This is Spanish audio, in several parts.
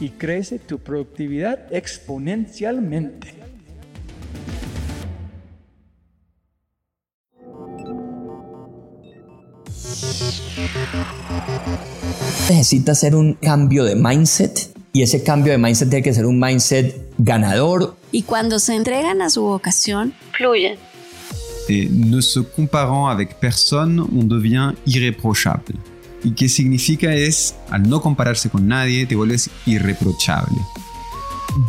y crece tu productividad exponencialmente. Necesitas hacer un cambio de mindset y ese cambio de mindset tiene que ser un mindset ganador. Y cuando se entregan a su vocación, fluyen. Et ne se comparant avec personne, on devient irreprochable. ¿Y qué significa es, al no compararse con nadie, te vuelves irreprochable?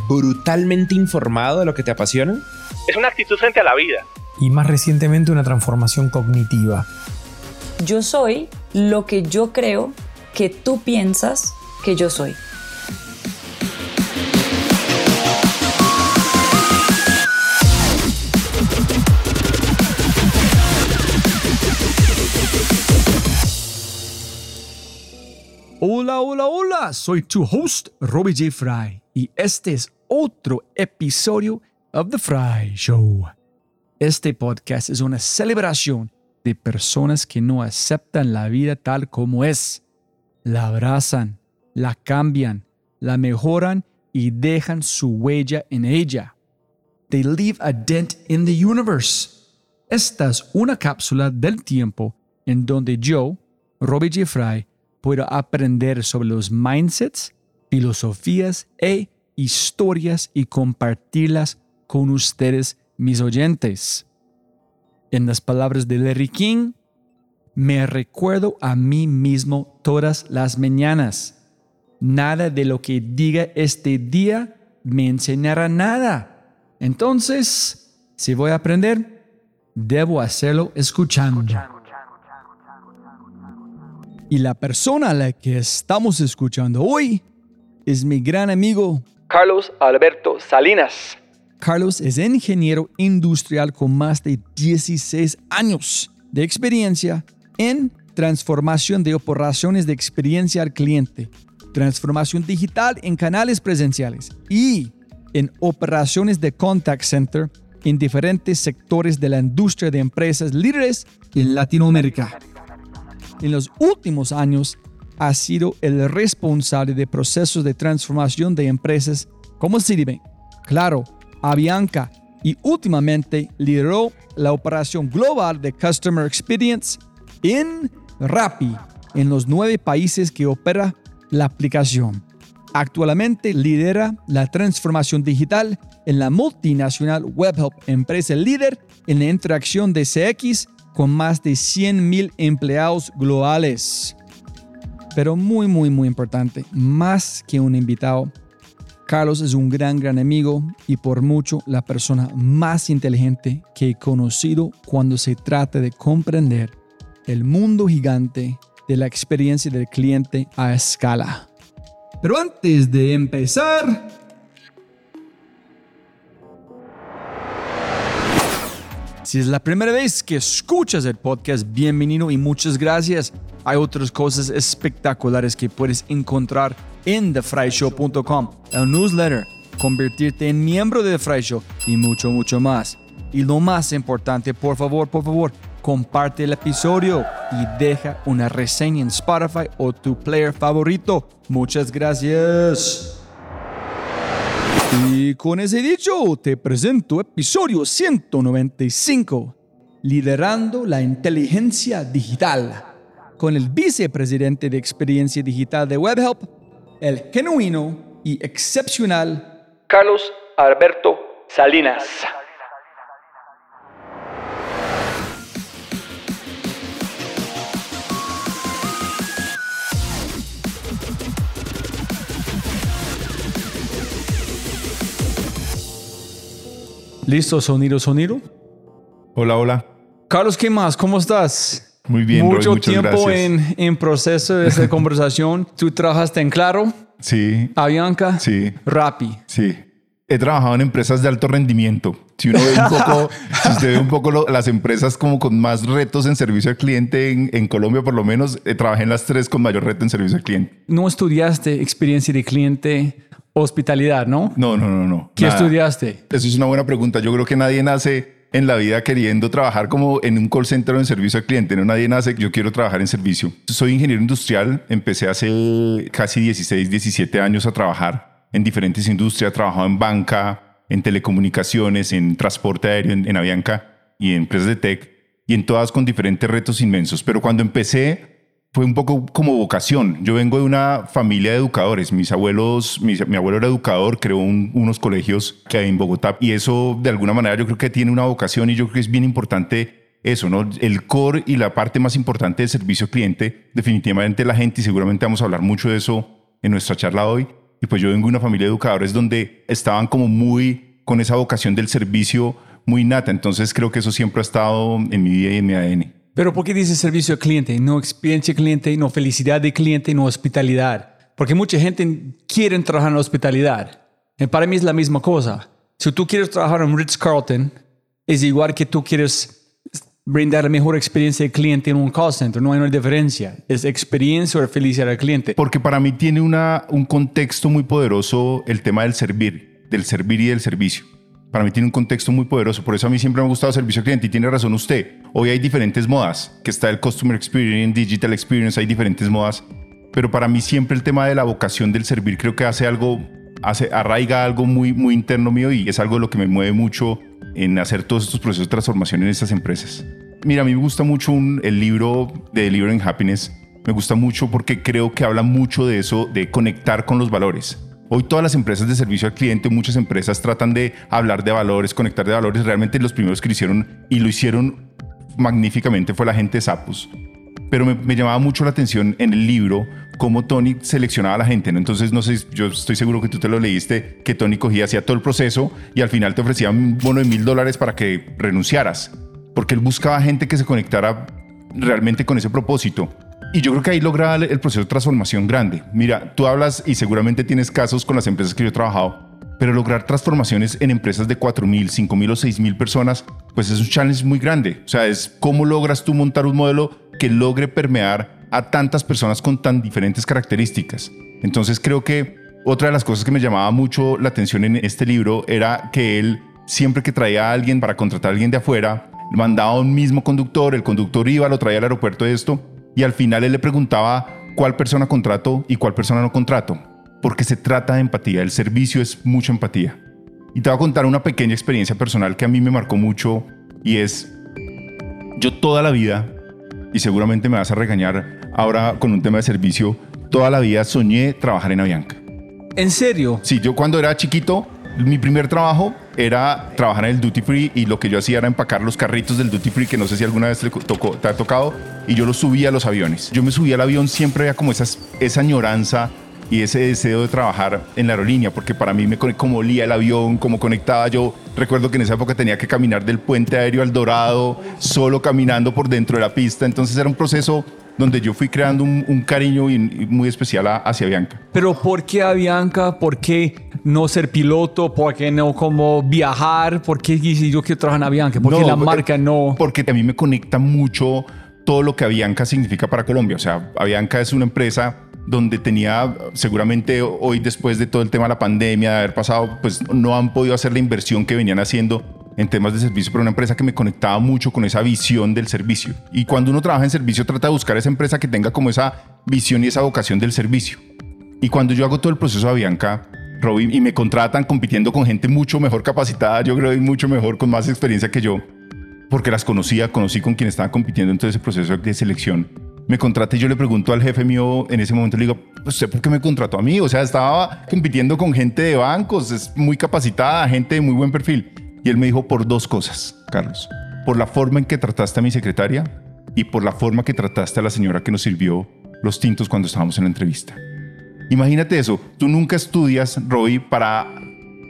Brutalmente informado de lo que te apasiona. Es una actitud frente a la vida. Y más recientemente una transformación cognitiva. Yo soy lo que yo creo que tú piensas que yo soy. Hola, hola, hola, soy tu host, Robbie J. Fry, y este es otro episodio of The Fry Show. Este podcast es una celebración de personas que no aceptan la vida tal como es. La abrazan, la cambian, la mejoran y dejan su huella en ella. They leave a dent in the universe. Esta es una cápsula del tiempo en donde yo, Robbie J. Fry, puedo aprender sobre los mindsets, filosofías e historias y compartirlas con ustedes, mis oyentes. En las palabras de Larry King, me recuerdo a mí mismo todas las mañanas. Nada de lo que diga este día me enseñará nada. Entonces, si voy a aprender, debo hacerlo escuchando. Y la persona a la que estamos escuchando hoy es mi gran amigo Carlos Alberto Salinas. Carlos es ingeniero industrial con más de 16 años de experiencia en transformación de operaciones de experiencia al cliente, transformación digital en canales presenciales y en operaciones de contact center en diferentes sectores de la industria de empresas líderes en Latinoamérica en los últimos años ha sido el responsable de procesos de transformación de empresas como Citibank, Claro, Avianca y últimamente lideró la operación global de Customer Experience en Rappi en los nueve países que opera la aplicación. Actualmente lidera la transformación digital en la multinacional WebHelp, empresa líder en la interacción de CX con más de 100.000 empleados globales. Pero muy, muy, muy importante, más que un invitado, Carlos es un gran, gran amigo y por mucho la persona más inteligente que he conocido cuando se trata de comprender el mundo gigante de la experiencia del cliente a escala. Pero antes de empezar, Si es la primera vez que escuchas el podcast, bienvenido y muchas gracias. Hay otras cosas espectaculares que puedes encontrar en thefryshow.com, el newsletter, convertirte en miembro de The Fry Show y mucho, mucho más. Y lo más importante, por favor, por favor, comparte el episodio y deja una reseña en Spotify o tu player favorito. Muchas gracias. Y con ese dicho, te presento episodio 195, Liderando la Inteligencia Digital, con el vicepresidente de Experiencia Digital de WebHelp, el genuino y excepcional Carlos Alberto Salinas. ¿Listo? Sonido, sonido. Hola, hola. Carlos, ¿qué más? ¿Cómo estás? Muy bien, Mucho tiempo en, en proceso de esta conversación. ¿Tú trabajaste en Claro, Sí, Avianca, sí, Rappi? sí. He trabajado en empresas de alto rendimiento. Si uno ve un poco, si usted ve un poco lo- las empresas como con más retos en servicio al cliente en, en Colombia, por lo menos, eh, trabajé en las tres con mayor reto en servicio al cliente. No estudiaste experiencia de cliente, hospitalidad, ¿no? No, no, no, no. ¿Qué nada. estudiaste? Eso es una buena pregunta. Yo creo que nadie nace en la vida queriendo trabajar como en un call center o en servicio al cliente. No, nadie nace, yo quiero trabajar en servicio. Soy ingeniero industrial. Empecé hace casi 16, 17 años a trabajar en diferentes industrias. He trabajado en banca, en telecomunicaciones, en transporte aéreo, en, en Avianca y en empresas de tech. Y en todas con diferentes retos inmensos. Pero cuando empecé, fue un poco como vocación. Yo vengo de una familia de educadores. Mis abuelos, mi, abuelo era educador, creó un- unos colegios que hay en Bogotá y eso de alguna manera yo creo que tiene una vocación y yo creo que es bien importante eso, ¿no? El core y la parte más importante del servicio cliente, definitivamente la gente y seguramente vamos a hablar mucho de eso en nuestra charla hoy. Y pues yo vengo de una familia de educadores donde estaban como muy con esa vocación del servicio muy nata. Entonces creo que eso siempre ha estado en mi vida y en mi ADN. Pero ¿por qué dices servicio al cliente? No experiencia cliente, no felicidad de cliente, no hospitalidad. Porque mucha gente quiere trabajar en la hospitalidad. Y para mí es la misma cosa. Si tú quieres trabajar en Ritz Carlton, es igual que tú quieres brindar la mejor experiencia de cliente en un call center. No hay una diferencia. Es experiencia o felicidad al cliente. Porque para mí tiene una, un contexto muy poderoso el tema del servir, del servir y del servicio. Para mí tiene un contexto muy poderoso. Por eso a mí siempre me ha gustado servicio al cliente. Y tiene razón usted. Hoy hay diferentes modas, que está el Customer Experience, Digital Experience, hay diferentes modas. Pero para mí siempre el tema de la vocación del servir creo que hace algo, hace, arraiga algo muy, muy interno mío y es algo de lo que me mueve mucho en hacer todos estos procesos de transformación en estas empresas. Mira, a mí me gusta mucho el libro de Delivering Happiness. Me gusta mucho porque creo que habla mucho de eso, de conectar con los valores. Hoy todas las empresas de servicio al cliente, muchas empresas tratan de hablar de valores, conectar de valores. Realmente los primeros que lo hicieron y lo hicieron magníficamente fue la gente de. Pero me, llamaba mucho la atención en el libro cómo Tony seleccionaba a la gente. Entonces, no sé, yo estoy seguro que tú te lo leíste, que Tony cogía, hacía todo el proceso y al final te ofrecía un bono de mil dólares para que renunciaras. Porque él buscaba gente que se conectara realmente con ese propósito. Y yo creo que ahí logra el proceso de transformación grande. Mira, tú hablas y seguramente tienes casos con las empresas que yo he trabajado, pero lograr transformaciones en empresas de 4.000, 5.000 o 6.000 personas, pues es un challenge muy grande. O sea, es cómo logras tú montar un modelo que logre permear a tantas personas con tan diferentes características. Entonces creo que otra de las cosas que me llamaba mucho la atención en este libro era que él, siempre que traía a alguien para contratar a alguien de afuera, mandaba a un mismo conductor, el conductor iba, lo traía al aeropuerto de esto, y al final él le preguntaba cuál persona contrato y cuál persona no contrato, porque se trata de empatía, el servicio es mucha empatía. Y te voy a contar una pequeña experiencia personal que a mí me marcó mucho y es, yo toda la vida, y seguramente me vas a regañar ahora con un tema de servicio, toda la vida soñé trabajar en Avianca. ¿En serio? Sí, yo cuando era chiquito, mi primer trabajo era trabajar en el duty free y lo que yo hacía era empacar los carritos del duty free que no sé si alguna vez te, tocó, te ha tocado y yo los subía a los aviones. Yo me subía al avión siempre había como esas, esa añoranza y ese deseo de trabajar en la aerolínea, porque para mí me como olía el avión, cómo conectaba yo. Recuerdo que en esa época tenía que caminar del puente aéreo al Dorado, solo caminando por dentro de la pista. Entonces era un proceso donde yo fui creando un, cariño muy especial hacia Bianca. Pero ¿por qué a Bianca? ¿Por qué no ser piloto? ¿Por qué no como viajar? ¿Por qué yo quiero trabajar en Avianca? ¿Por qué la marca no? Porque a mí me conecta mucho todo lo que Avianca significa para Colombia. O sea, Avianca es una empresa donde tenía seguramente hoy después de todo el tema de la pandemia, de haber pasado, pues no han podido hacer la inversión que venían haciendo en temas de servicio, pero una empresa que me conectaba mucho con esa visión del servicio. Y cuando uno trabaja en servicio trata de buscar esa empresa que tenga como esa visión y esa vocación del servicio. Y cuando yo hago todo el proceso de Avianca, Robin, y me contratan compitiendo con gente mucho mejor capacitada, yo creo, y mucho mejor, con más experiencia que yo, porque las conocía, conocí con quien estaba compitiendo en todo ese proceso de selección. Me contrata y yo le pregunto al jefe mío en ese momento, le digo, ¿usted por qué me contrató a mí? O sea, estaba compitiendo con gente de bancos, es muy capacitada, gente de muy buen perfil. Y él me dijo por dos cosas, Carlos. Por la forma en que trataste a mi secretaria y por la forma que trataste a la señora que nos sirvió los tintos cuando estábamos en la entrevista. Imagínate eso, tú nunca estudias, Roy, para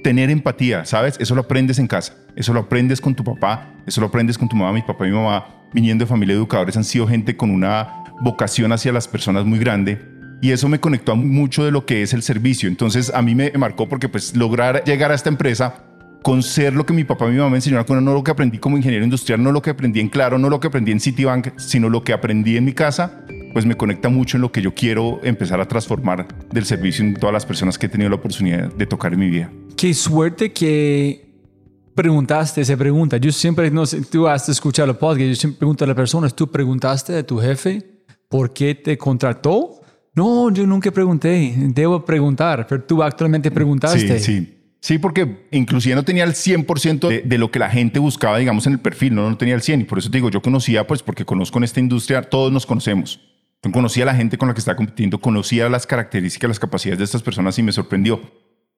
tener empatía, ¿sabes? Eso lo aprendes en casa, eso lo aprendes con tu papá, eso lo aprendes con tu mamá, mi papá y mi mamá, viniendo de familia de educadores, han sido gente con una vocación hacia las personas muy grande. Y eso me conectó a mucho de lo que es el servicio. Entonces a mí me marcó porque pues lograr llegar a esta empresa con ser lo que mi papá y mi mamá me enseñaron, no lo que aprendí como ingeniero industrial, no lo que aprendí en Claro, no lo que aprendí en Citibank, sino lo que aprendí en mi casa, pues me conecta mucho en lo que yo quiero empezar a transformar del servicio en todas las personas que he tenido la oportunidad de tocar en mi vida. Qué suerte que preguntaste esa pregunta. Yo siempre, no sé, tú has escuchado el podcast, yo siempre pregunto a las personas, ¿tú preguntaste a tu jefe por qué te contrató? No, yo nunca pregunté, debo preguntar, pero tú actualmente preguntaste. Sí, sí. Sí, porque inclusive no tenía el 100% de, de, lo que la gente buscaba, digamos, en el perfil, no, no tenía el 100%. Y por eso te digo, yo conocía, pues porque conozco en esta industria, todos nos conocemos. conocía a la gente con la que estaba compitiendo, conocía las características, las capacidades de estas personas y me sorprendió.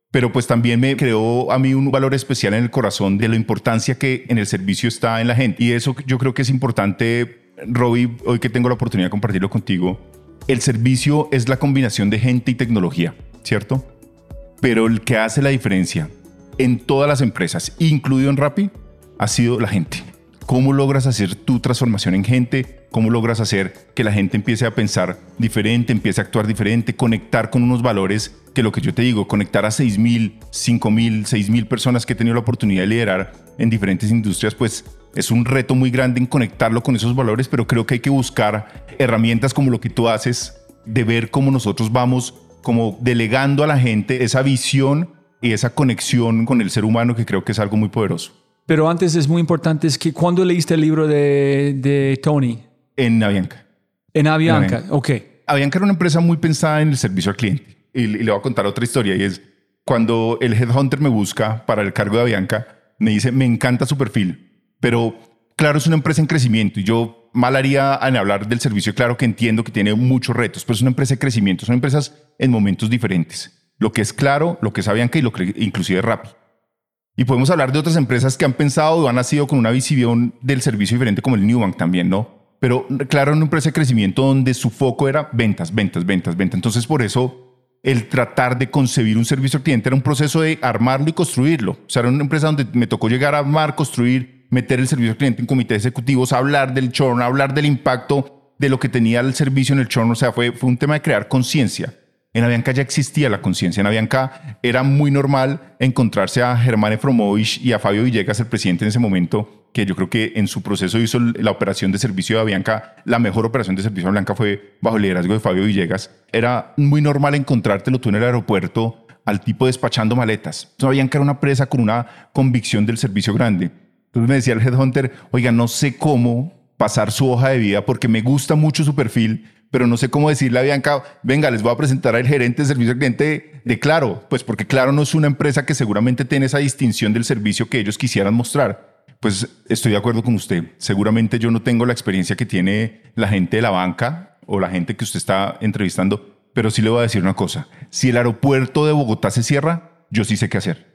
Pero pues también me creó a mí un valor especial en el corazón de la importancia que en el servicio está en la gente. Y eso yo creo que es importante, Robbie, hoy que tengo la oportunidad de compartirlo contigo. El servicio es la combinación de gente y tecnología, ¿cierto? Pero el que hace la diferencia en todas las empresas, incluido en Rappi, ha sido la gente. ¿Cómo logras hacer tu transformación en gente? ¿Cómo logras hacer que la gente empiece a pensar diferente, empiece a actuar diferente, conectar con unos valores que lo que yo te digo, conectar a 6.000, 5.000, 6.000 personas que he tenido la oportunidad de liderar en diferentes industrias, pues es un reto muy grande en conectarlo con esos valores, pero creo que hay que buscar herramientas como lo que tú haces, de ver cómo nosotros vamos como delegando a la gente esa visión y esa conexión con el ser humano que creo que es algo muy poderoso. Pero antes es muy importante, es que ¿cuándo leíste el libro de, de Tony? En Avianca. En Avianca, ok. Avianca era una empresa muy pensada en el servicio al cliente. Y, le voy a contar otra historia y es cuando el headhunter me busca para el cargo de Avianca, me dice, me encanta su perfil, pero claro, es una empresa en crecimiento y yo mal haría en hablar del servicio, claro que entiendo que tiene muchos retos, pero es una empresa de crecimiento, son empresas en momentos diferentes. Lo que es claro, lo que es Avianca y lo que inclusive Rappi. Y podemos hablar de otras empresas que han pensado o han nacido con una visión del servicio diferente como el Newbank también, ¿no? Pero claro, una empresa de crecimiento donde su foco era ventas, ventas, ventas, ventas. Entonces por eso el tratar de concebir un servicio al cliente era un proceso de armarlo y construirlo. O sea, era una empresa donde me tocó llegar a armar, construir meter el servicio al cliente en comités ejecutivos, hablar del churn, hablar del impacto de lo que tenía el servicio en el churn. O sea, fue, fue un tema de crear conciencia. En Avianca ya existía la conciencia. En Avianca era muy normal encontrarse a Germán Efromovich y a Fabio Villegas, el presidente en ese momento, que yo creo que en su proceso hizo la operación de servicio de Avianca, la mejor operación de servicio de Avianca fue bajo el liderazgo de Fabio Villegas. Era muy normal encontrártelo tú en el aeropuerto al tipo despachando maletas. Entonces, Avianca era una presa con una convicción del servicio grande. Entonces me decía el headhunter, oiga, no sé cómo pasar su hoja de vida porque me gusta mucho su perfil, pero no sé cómo decirle a Bianca, venga, les voy a presentar al gerente de servicio al cliente de Claro, pues porque Claro no es una empresa que seguramente tiene esa distinción del servicio que ellos quisieran mostrar. Pues estoy de acuerdo con usted. Seguramente yo no tengo la experiencia que tiene la gente de la banca o la gente que usted está entrevistando, pero sí le voy a decir una cosa. Si el aeropuerto de Bogotá se cierra, yo sí sé qué hacer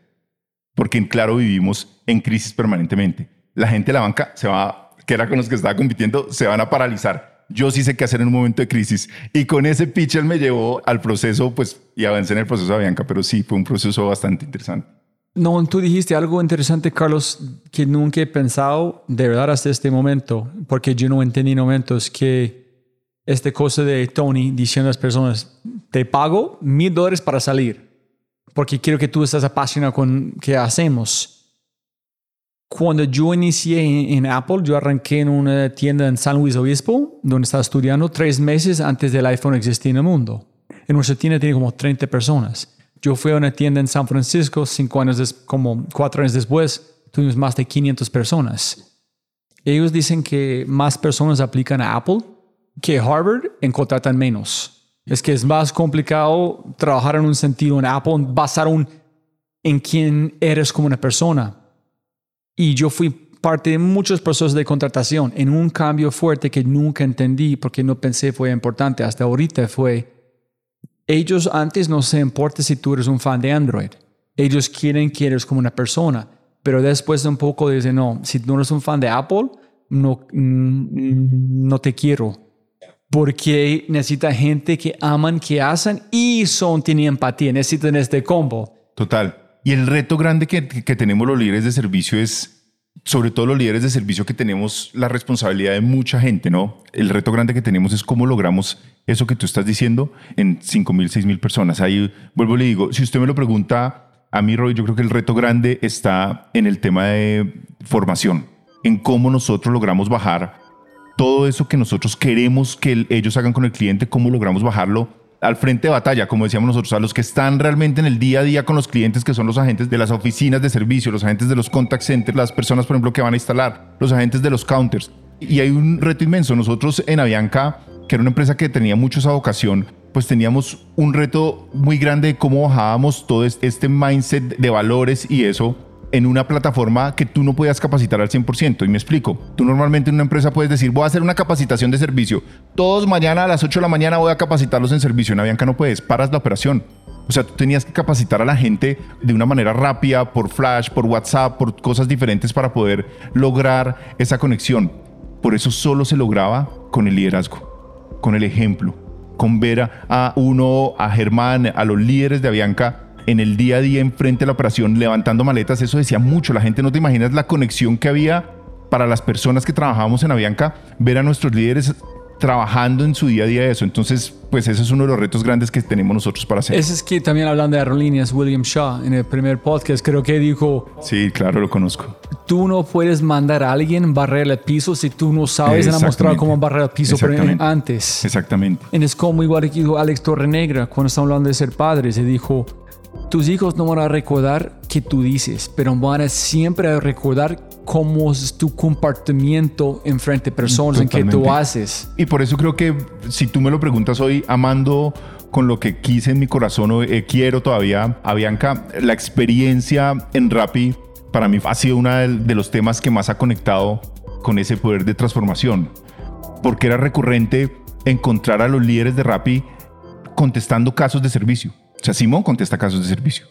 porque Claro vivimos en crisis permanentemente. La gente de la banca se va, que era con los que estaba compitiendo, se van a paralizar. yo sí sé qué hacer en un momento de crisis. Y con ese pitch él me llevó al proceso, pues, y avancé en el proceso de Avianca, pero sí, fue un proceso bastante interesante. No, tú dijiste algo interesante, Carlos, que nunca he pensado de verdad hasta este momento, porque yo no entendí en momentos que esta cosa de Tony diciendo a las personas, te pago mil dólares para salir, porque quiero que tú estés apasionado con qué hacemos. Cuando yo inicié en, en Apple, yo arranqué en una tienda en San Luis Obispo, donde estaba estudiando tres meses antes del iPhone existir en el mundo. En nuestra tienda tiene como 30 personas. Yo fui a una tienda en San Francisco, cinco años como cuatro años después, tuvimos más de 500 personas. Ellos dicen que más personas aplican a Apple que Harvard en contratan menos. Es que es más complicado trabajar en un sentido en Apple, basar un, en quién eres como una persona. Y yo fui parte de muchos procesos de contratación en un cambio fuerte que nunca entendí porque no pensé fue importante. Hasta ahorita fue, ellos antes no se importa si tú eres un fan de Android. Ellos quieren que eres como una persona. Pero después de un poco dicen, no, si no eres un fan de Apple, no, mm, no te quiero. Porque necesita gente que aman, que hacen y son, tienen empatía. Necesitan este combo. Total. Y el reto grande que, que tenemos los líderes de servicio es, sobre todo los líderes de servicio que tenemos la responsabilidad de mucha gente, ¿no? El reto grande que tenemos es cómo logramos eso que tú estás diciendo en 5 mil, 6 mil personas. Ahí vuelvo y le digo, si usted me lo pregunta a mí, Roy, yo creo que el reto grande está en el tema de formación, en cómo nosotros logramos bajar todo eso que nosotros queremos que el- ellos hagan con el cliente, cómo logramos bajarlo al frente de batalla, como decíamos nosotros, a los que están realmente en el día a día con los clientes, que son los agentes de las oficinas de servicio, los agentes de los contact centers, las personas, por ejemplo, que van a instalar, los agentes de los counters. Y hay un reto inmenso. Nosotros en Avianca, que era una empresa que tenía mucho esa vocación, pues teníamos un reto muy grande de cómo bajábamos todo este mindset de valores y eso en una plataforma que tú no podías capacitar al 100%. Y me explico. Tú normalmente en una empresa puedes decir, voy a hacer una capacitación de servicio. Todos mañana a las 8 de la mañana voy a capacitarlos en servicio. En Avianca no puedes, paras la operación. O sea, tú tenías que capacitar a la gente de una manera rápida, por flash, por WhatsApp, por cosas diferentes para poder lograr esa conexión. Por eso solo se lograba con el liderazgo, con el ejemplo, con ver a uno, a Germán, a los líderes de Avianca en el día a día enfrente de la operación levantando maletas. Eso decía mucho. La gente no te imaginas la conexión que había para las personas que trabajábamos en Avianca, ver a nuestros líderes trabajando en su día a día eso. Entonces, pues ese es uno de los retos grandes que tenemos nosotros para hacer. Ese es que también hablando de aerolíneas, William Shaw, en el primer podcast, creo que dijo, Sí, claro, lo conozco. tú no puedes mandar a alguien barrer el piso si tú no sabes, han mostrado cómo barrer el piso antes. Exactamente. Y es como igual que dijo Alex Torrenegra cuando estamos hablando de ser padres, se dijo, tus hijos no van a recordar que tú dices, pero van a siempre recordar cómo es tu comportamiento en frente a personas en que tú haces. Y por eso creo que si tú me lo preguntas hoy, amando con lo que quise en mi corazón, o eh, quiero todavía a Bianca, la experiencia en Rappi para mí ha sido uno de, de los temas que más ha conectado con ese poder de transformación. Porque era recurrente encontrar a los líderes de Rappi contestando casos de servicio. O sea, Simón contesta casos de servicio.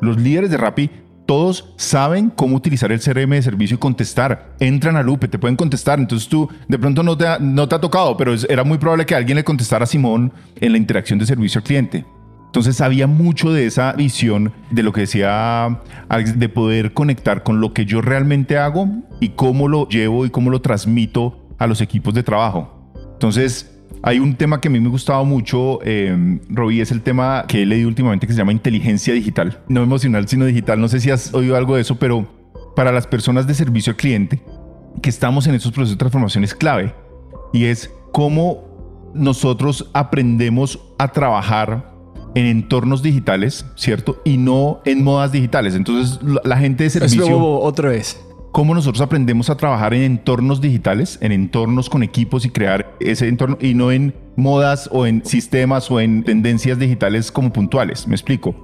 Los líderes de Rappi, todos saben cómo utilizar el CRM de servicio y contestar. Entran a Lupe, te pueden contestar. Entonces tú, de pronto no te ha, no te ha tocado, pero era muy probable que alguien le contestara a Simón en la interacción de servicio al cliente. Entonces había mucho de esa visión de lo que decía Alex, de poder conectar con lo que yo realmente hago y cómo lo llevo y cómo lo transmito a los equipos de trabajo. Entonces, hay un tema que a mí me ha gustado mucho, eh, Robbie, es el tema que he leído últimamente que se llama inteligencia digital. No emocional, sino digital. No sé si has oído algo de eso, pero para las personas de servicio al cliente que estamos en esos procesos de transformación es clave. Y es cómo nosotros aprendemos a trabajar en entornos digitales, ¿cierto? Y no en modas digitales. Entonces, la, gente de servicio Espera, otra vez. Cómo nosotros aprendemos a trabajar en entornos digitales, en entornos con equipos y crear ese entorno y no en modas o en sistemas o en tendencias digitales como puntuales. Me explico.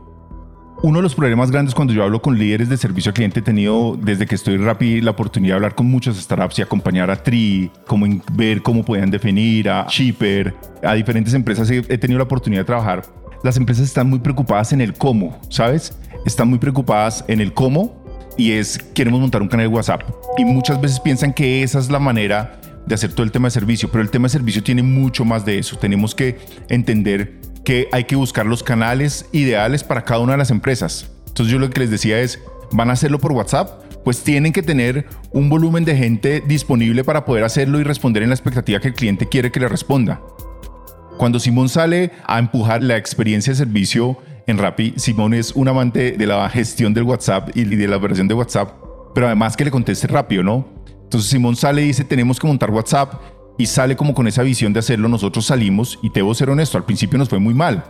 Uno de los problemas grandes cuando yo hablo con líderes de servicio al cliente he tenido desde que estoy en Rappi la oportunidad de hablar con muchas startups y acompañar a Tri, como en ver cómo pueden definir, a Shipper, a diferentes empresas he tenido la oportunidad de trabajar. Las empresas están muy preocupadas en el cómo, ¿sabes? Están muy preocupadas en el cómo y es queremos montar un canal de WhatsApp y muchas veces piensan que esa es la manera de hacer todo el tema de servicio, pero el tema de servicio tiene mucho más de eso. Tenemos que entender que hay que buscar los canales ideales para cada una de las empresas. Entonces yo lo que les decía es, ¿van a hacerlo por WhatsApp? Pues tienen que tener un volumen de gente disponible para poder hacerlo y responder en la expectativa que el cliente quiere que le responda. Cuando Simón sale a empujar la experiencia de servicio en Rappi, Simón es un amante de la gestión del WhatsApp y de la operación de WhatsApp, pero además que le conteste rápido, ¿no? Entonces Simón sale y dice, tenemos que montar WhatsApp y sale como con esa visión de hacerlo. Nosotros salimos y te debo ser honesto, al principio nos fue muy mal,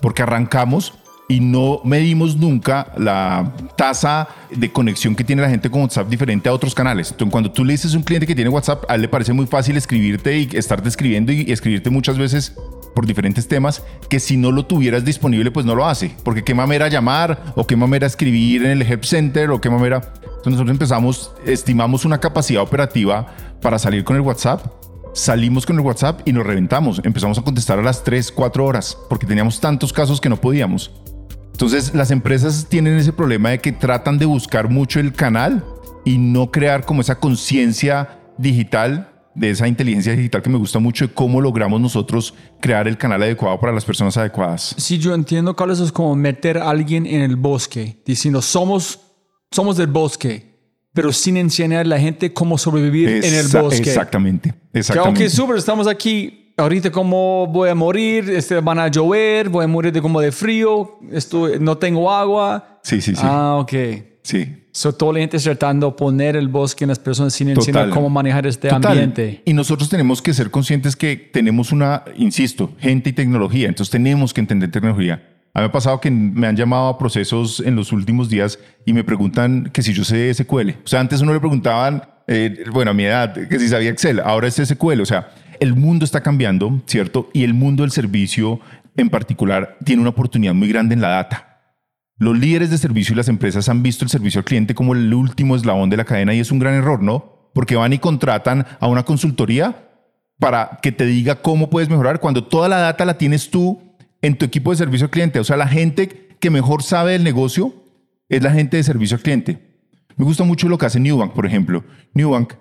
porque arrancamos y no medimos nunca la tasa de conexión que tiene la gente con WhatsApp diferente a otros canales. Entonces, cuando tú le dices a un cliente que tiene WhatsApp, a él le parece muy fácil escribirte y estarte escribiendo y escribirte muchas veces por diferentes temas que si no lo tuvieras disponible pues no lo hace. Porque qué mamera llamar o qué mamera escribir en el help center o qué mamera. Entonces nosotros empezamos estimamos una capacidad operativa para salir con el WhatsApp. Salimos con el WhatsApp y nos reventamos. Empezamos a contestar a las 3 4 horas porque teníamos tantos casos que no podíamos. Entonces las empresas tienen ese problema de que tratan de buscar mucho el canal y no crear como esa conciencia digital de esa inteligencia digital que me gusta mucho de cómo logramos nosotros crear el canal adecuado para las personas adecuadas. Sí, yo entiendo, Carlos, es como meter a alguien en el bosque, diciendo somos, somos del bosque, pero sin enseñar a la gente cómo sobrevivir en el bosque. Exactamente, exactamente. ok, súper, estamos aquí. Ahorita cómo voy a morir, este, van a llover, voy a morir de como de frío, esto, no tengo agua. Sí, sí, sí. Ah, ok. Sí. So, toda la gente tratando de poner el bosque en las personas sin enseñar cómo manejar este ambiente. Y nosotros tenemos que ser conscientes que tenemos una, insisto, gente y tecnología. Entonces tenemos que entender tecnología. A mí me ha pasado que me han llamado a procesos en los últimos días y me preguntan que si yo sé SQL. O sea, antes uno le preguntaban, eh, bueno, a mi edad, que si sabía Excel. Ahora es SQL. O sea, el mundo está cambiando, ¿cierto? Y el mundo del servicio en particular tiene una oportunidad muy grande en la data. Los líderes de servicio y las empresas han visto el servicio al cliente como el último eslabón de la cadena y es un gran error, ¿no? Porque van y contratan a una consultoría para que te diga cómo puedes mejorar cuando toda la data la tienes tú en tu equipo de servicio al cliente. O sea, la gente que mejor sabe del negocio es la gente de servicio al cliente. Me gusta mucho lo que hace Newbank, por ejemplo. Newbank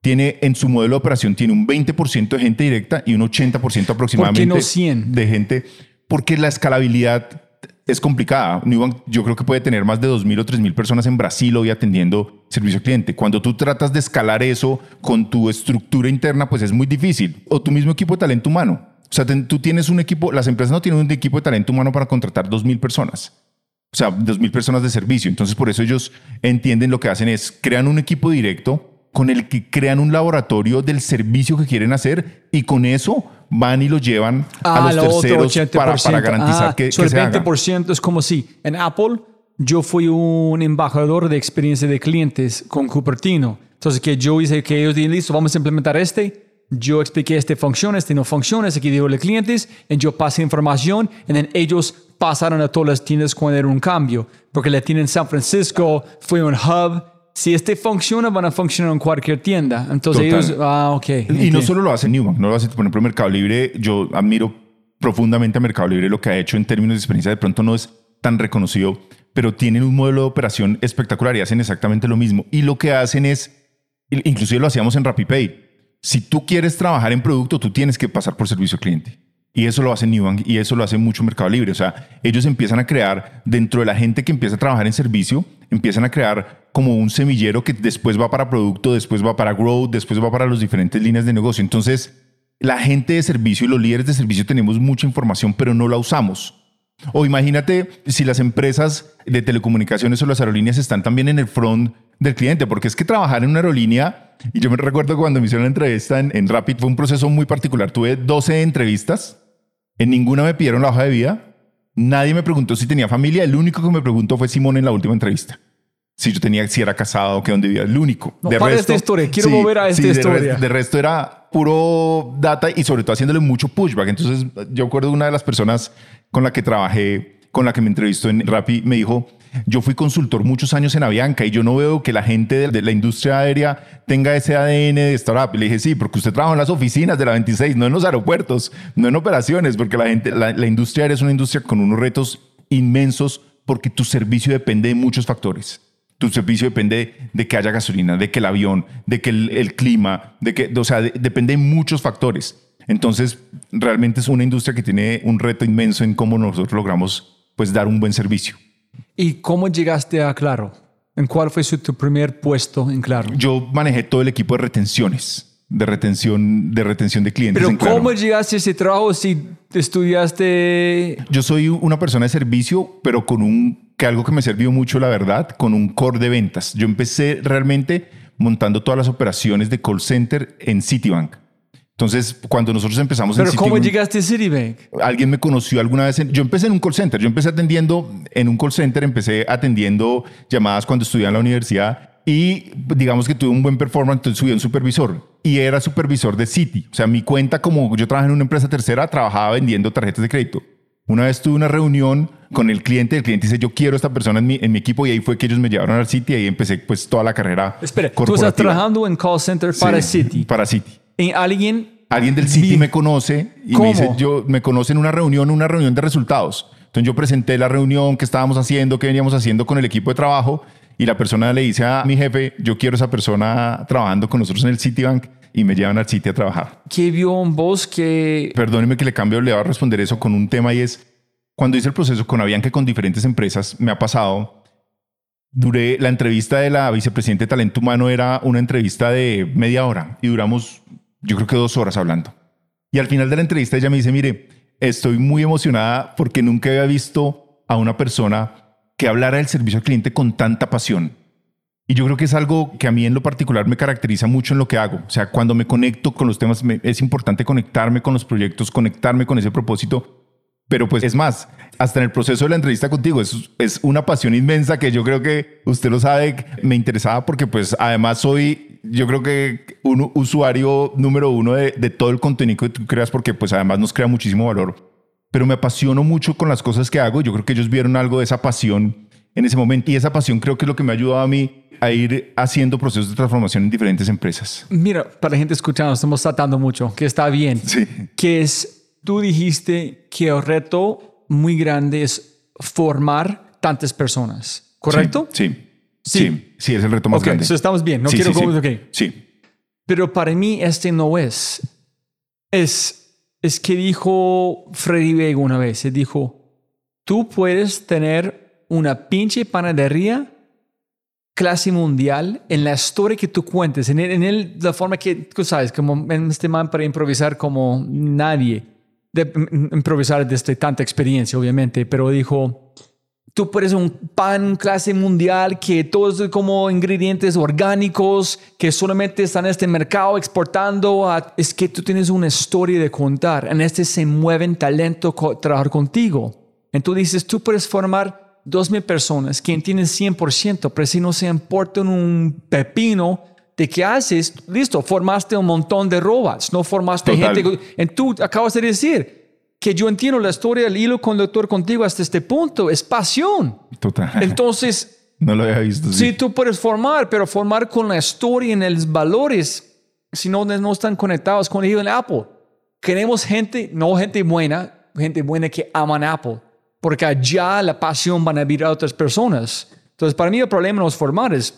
tiene en su modelo de operación tiene un 20% de gente directa y un 80% aproximadamente ¿Por qué no 100? de gente porque la escalabilidad es complicada. Nubank yo creo que puede tener más de 2.000 o 3.000 personas en Brasil hoy atendiendo servicio al cliente. Cuando tú tratas de escalar eso con tu estructura interna, pues es muy difícil. O tu mismo equipo de talento humano. O sea, tú tienes un equipo, las empresas no tienen un equipo de talento humano para contratar 2.000 personas. O sea, 2.000 personas de servicio. Entonces, por eso ellos entienden lo que hacen es crean un equipo directo con el que crean un laboratorio del servicio que quieren hacer y con eso van y lo llevan a Ah, los terceros para, para garantizar Ah, que, so que el se haga. 20% es como si en Apple yo fui un embajador de experiencia de clientes con Cupertino. Entonces que yo hice que ellos dijeron, listo, vamos a implementar este. Yo expliqué este funciona, este no funciona, este que digo a clientes, y yo pasé información, y then ellos pasaron a todas las tiendas cuando era un cambio. Porque la tienda en San Francisco fue un hub. Si este funciona, van a funcionar en cualquier tienda. Entonces Total. ellos, ah, ok. Y no solo lo hace Newbank, no lo hace, por ejemplo, Mercado Libre. Yo admiro profundamente a Mercado Libre lo que ha hecho en términos de experiencia. De pronto no es tan reconocido, pero tienen un modelo de operación espectacular y hacen exactamente lo mismo. Y lo que hacen es, inclusive lo hacíamos en RappiPay. Si tú quieres trabajar en producto, tú tienes que pasar por servicio al cliente. Y eso lo hace Newbank y eso lo hace mucho Mercado Libre. O sea, ellos empiezan a crear, dentro de la gente que empieza a trabajar en servicio, empiezan a crear como un semillero que después va para producto, después va para growth, después va para las diferentes líneas de negocio. Entonces, la gente de servicio y los líderes de servicio tenemos mucha información, pero no la usamos. O imagínate si las empresas de telecomunicaciones o las aerolíneas están también en el front del cliente, porque es que trabajar en una aerolínea, y yo me recuerdo cuando me hicieron la entrevista en, en Rapid, fue un proceso muy particular. Tuve 12 entrevistas, en ninguna me pidieron la hoja de vida, nadie me preguntó si tenía familia, el único que me preguntó fue Simón en la última entrevista. Si yo tenía, si era casado, que dónde vivía, el único. No, para esta historia, quiero volver a esta de historia. re- de resto era puro data y sobre todo haciéndole mucho pushback. Entonces yo acuerdo de una de las personas con la que trabajé, con la que me entrevistó en Rappi, me dijo, yo fui consultor muchos años en Avianca y yo no veo que la gente de, la industria aérea tenga ese ADN de startup. Le dije, sí, porque usted trabaja en las oficinas de la 26, no en los aeropuertos, no en operaciones, porque la, gente, la, industria aérea es una industria con unos retos inmensos porque tu servicio depende de muchos factores. Tu servicio depende de que haya gasolina, de que el avión, de que el, clima, de que, o sea, de- depende de muchos factores. Entonces, realmente es una industria que tiene un reto inmenso en cómo nosotros logramos pues dar un buen servicio. ¿Y cómo llegaste a Claro? ¿En cuál fue su, tu primer puesto en Claro? Yo manejé todo el equipo de retenciones, de retención de, retención de clientes. Pero en Claro. ¿cómo llegaste a ese trabajo si estudiaste... Yo soy una persona de servicio, pero con un, que algo que me sirvió mucho, la verdad, con un core de ventas. Yo empecé realmente montando todas las operaciones de call center en Citibank. Entonces, cuando nosotros empezamos Pero en ¿cómo Citibank, llegaste a Citibank? alguien me conoció alguna vez. en- yo empecé en un call center. Yo empecé atendiendo en un call center, empecé atendiendo llamadas cuando estudiaba en la universidad y digamos que tuve un buen performance, entonces subí a un supervisor y era supervisor de Citi. O sea, mi cuenta, como yo trabajaba en una empresa tercera, trabajaba vendiendo tarjetas de crédito. Una vez tuve una reunión con el cliente, el cliente dice, yo quiero a esta persona en mi, en mi equipo y ahí fue que ellos me llevaron al Citi y ahí empecé pues toda la carrera Espera, tú corporativa. estás trabajando en call center para Sí, Citi. Para Citi. ¿En alguien? Alguien del Citi Vi- me conoce y ¿Cómo? me dice, yo me conoce en una reunión, una reunión de resultados. Entonces yo presenté la reunión que estábamos haciendo, que veníamos haciendo con el equipo de trabajo y la persona le dice a mi jefe, yo quiero esa persona trabajando con nosotros en el Citibank y me llevan al Citi a trabajar. ¿Qué vio en vos que... Perdóneme que le cambio, le voy a responder eso con un tema y es, cuando hice el proceso con Avianca con diferentes empresas, me ha pasado, duré, la entrevista de la vicepresidenta de Talento Humano era una entrevista de media hora y duramos, yo creo que dos horas hablando. Y al final de la entrevista ella me dice, mire, estoy muy emocionada porque nunca había visto a una persona que hablara del servicio al cliente con tanta pasión. Y yo creo que es algo que a mí en lo particular me caracteriza mucho en lo que hago. O sea, cuando me conecto con los temas, me- es importante conectarme con los proyectos, conectarme con ese propósito. Pero pues es más, hasta en el proceso de la entrevista contigo, es, es una pasión inmensa que yo creo que usted lo sabe, me interesaba porque pues además soy, yo creo que un usuario número uno de, de todo el contenido que tú creas porque pues además nos crea muchísimo valor. Pero me apasiono mucho con las cosas que hago. Yo creo que ellos vieron algo de esa pasión en ese momento y esa pasión creo que es lo que me ha ayudado a mí a ir haciendo procesos de transformación en diferentes empresas. Mira, para la gente escuchando, estamos tratando mucho, que está bien. Sí. Que es, tú dijiste que el reto muy grande es formar tantas personas, ¿correcto? Sí. Sí. Sí, sí, es el reto más ok, grande. so estamos bien. No Sí, quiero... sí, sí. como- ok. Sí. Pero para mí este no es. Es, es que dijo Freddy Vega una vez. Él dijo, tú puedes tener una pinche panadería clase mundial en la historia que tú cuentes, en, el- en el- la forma que tú sabes, como en este man para improvisar como nadie, de mm, improvisar desde tanta experiencia, obviamente, pero dijo, tú puedes un pan clase mundial que todos como ingredientes orgánicos que solamente están en este mercado exportando a, es que tú tienes una historia de contar. En este se mueven talento co- trabajar contigo. Entonces dices tú puedes formar dos mil personas que entienden 100% pero si no se importan un pepino de qué haces listo formaste un montón de robots no formaste Total. gente en tú acabas de decir que yo entiendo la historia, el hilo conductor contigo hasta este punto, es pasión. Total. Entonces, no lo había visto. sí, Sí. tú puedes formar, pero formar con la historia y en los valores, si no, no están conectados con ellos en Apple. Queremos gente, no gente buena, gente buena que aman Apple, porque allá la pasión van a vivir a otras personas. Entonces, para mí el problema no es formar, es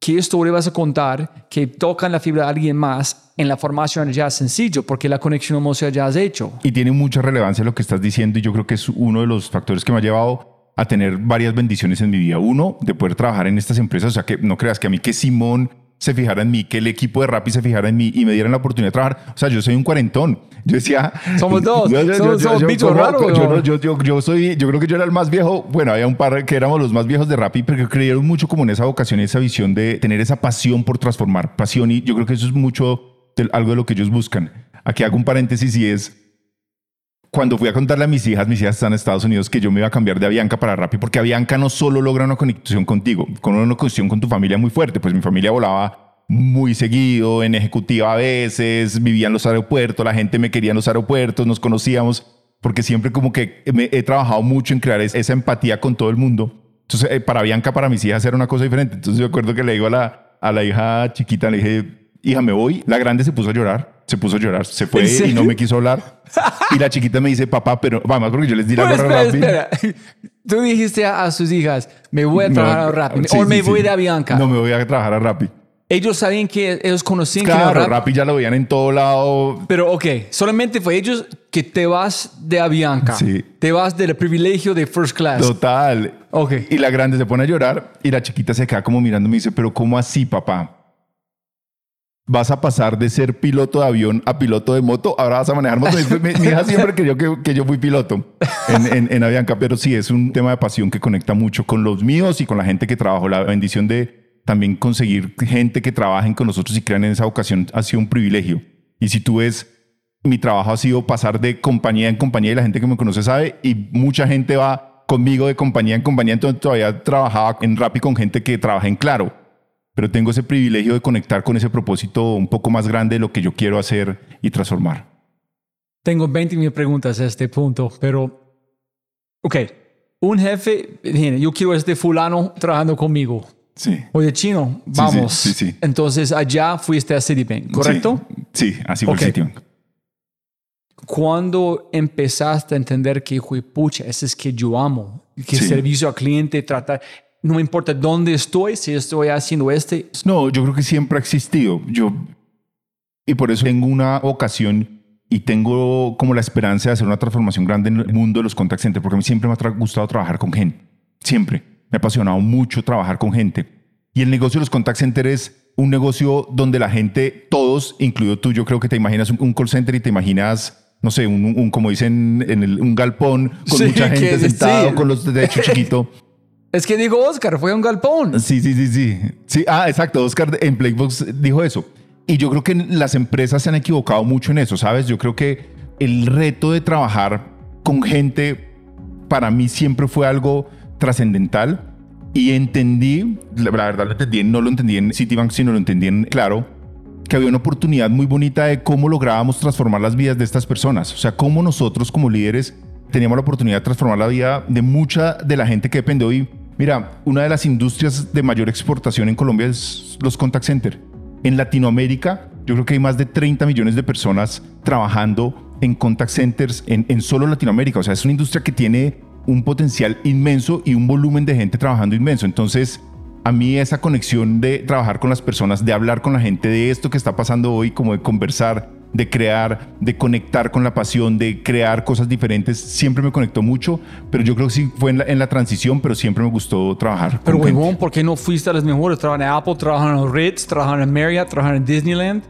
qué historia vas a contar que tocan la fibra de alguien más en la formación ya sencillo, porque la conexión emocional ya has hecho. Y tiene mucha relevancia lo que estás diciendo y yo creo que es uno de los factores que me ha llevado a tener varias bendiciones en mi vida. Uno, de poder trabajar en estas empresas. O sea, que no creas que a mí que Simón se fijara en mí, que el equipo de Rappi se fijara en mí y me dieran la oportunidad de trabajar. O sea, yo soy un cuarentón. Yo decía... Somos dos. Somos- somos bichos raros, Yo, yo, yo, yo soy... Yo creo que yo era el más viejo. Bueno, había un par que éramos los más viejos de Rappi, pero creyeron mucho como en esa vocación esa visión de tener esa pasión por transformar. Pasión y yo creo que eso es mucho de- algo de lo que ellos buscan. Aquí hago un paréntesis y es cuando fui a contarle a mis hijas, mis hijas están en Estados Unidos, que yo me iba a cambiar de Avianca para Rappi, porque Avianca no solo logra una conexión contigo, con una conexión con tu familia muy fuerte, pues mi familia volaba muy seguido, en ejecutiva a veces, vivía en los aeropuertos, la gente me quería en los aeropuertos, nos conocíamos, porque siempre como que me he trabajado mucho en crear es- esa empatía con todo el mundo. Entonces, eh, para Bianca, para mis hijas era una cosa diferente. Entonces, yo recuerdo que le digo a la, a la hija chiquita, le dije, hija, me voy. La grande se puso a llorar, se puso a llorar, se fue ¿En y no me quiso hablar. Y la chiquita me dice, papá, pero vamos, porque yo les di la Pero gorra espera, Rappi. espera. Tú dijiste a, a sus hijas, me voy a trabajar a Rappi sí, o sí, me sí. voy de Avianca. No, me voy a trabajar a Rappi. Ellos sabían que ellos conocían que era Claro, Rappi. Rappi ya lo veían en todo lado. Pero ok, solamente fue ellos que te vas de Avianca. Sí. Te vas del privilegio de first class. Total. Ok. Y la grande se pone a llorar y la chiquita se queda como mirando y me dice, pero ¿cómo así, papá? Vas a pasar de ser piloto de avión a piloto de moto, ahora vas a manejar moto. mi, mi hija siempre creyó que, que yo fui piloto en, en, en Avianca, pero sí, es un tema de pasión que conecta mucho con los míos y con la gente que trabajo. La bendición de también conseguir gente que trabajen con nosotros y crean en esa ocasión ha sido un privilegio. Y si tú ves, mi trabajo ha sido pasar de compañía en compañía y la gente que me conoce sabe, y mucha gente va conmigo de compañía en compañía, entonces todavía trabajaba en Rappi con gente que trabaja en Claro, pero tengo ese privilegio de conectar con ese propósito un poco más grande de lo que yo quiero hacer y transformar. Tengo 20 mil preguntas a este punto, pero. Ok. Un jefe, yo quiero este fulano trabajando conmigo. Sí. Oye, chino, sí, vamos. sí, sí. Entonces allá fuiste a Citibank, ¿correcto? Sí, sí, así fue Ok. el sitio. Cuando empezaste a entender que, pucha, ese es que yo amo, que Sí. servicio al cliente, tratar, no me importa dónde estoy, si estoy haciendo este, No, yo creo que siempre ha existido. Yo, y por eso tengo una ocasión y tengo como la esperanza de hacer una transformación grande en el mundo de los contact centers, porque a mí siempre me ha gustado trabajar con gente. Siempre. Me ha apasionado mucho trabajar con gente. Y el negocio de los contact centers es un negocio donde la gente, todos, incluido tú, yo creo que te imaginas un, call center y te imaginas, no sé, un, un- como dicen en el, un galpón con Sí, mucha gente sentado, sí. con los de hecho chiquito. Es que digo Oscar, fue un galpón. Sí, sí, sí, sí. Sí, ah, exacto. Oscar en Playbox dijo eso. Y yo creo que las empresas se han equivocado mucho en eso, ¿sabes? Yo creo que el reto de trabajar con gente para mí siempre fue algo trascendental y entendí, la verdad lo entendí, no lo entendí en Citibank, sino lo entendí en Claro, que había una oportunidad muy bonita de cómo lográbamos transformar las vidas de estas personas. O sea, cómo nosotros como líderes teníamos la oportunidad de transformar la vida de mucha de la gente que depende hoy. Mira, una de las industrias de mayor exportación en Colombia es los contact center. En Latinoamérica, yo creo que hay más de 30 millones de personas trabajando en contact centers en, en solo Latinoamérica. O sea, es una industria que tiene un potencial inmenso y un volumen de gente trabajando inmenso. Entonces, a mí esa conexión de trabajar con las personas, de hablar con la gente de esto que está pasando hoy, como de conversar, de crear, de conectar con la pasión, de crear cosas diferentes, siempre me conectó mucho, pero yo creo que sí fue en la, en la transición, pero siempre me gustó trabajar. Pero huevón, ¿por qué no fuiste a los mejores? Trabajan en Apple, trabajan en Ritz, trabajan en Marriott, trabajan en Disneyland.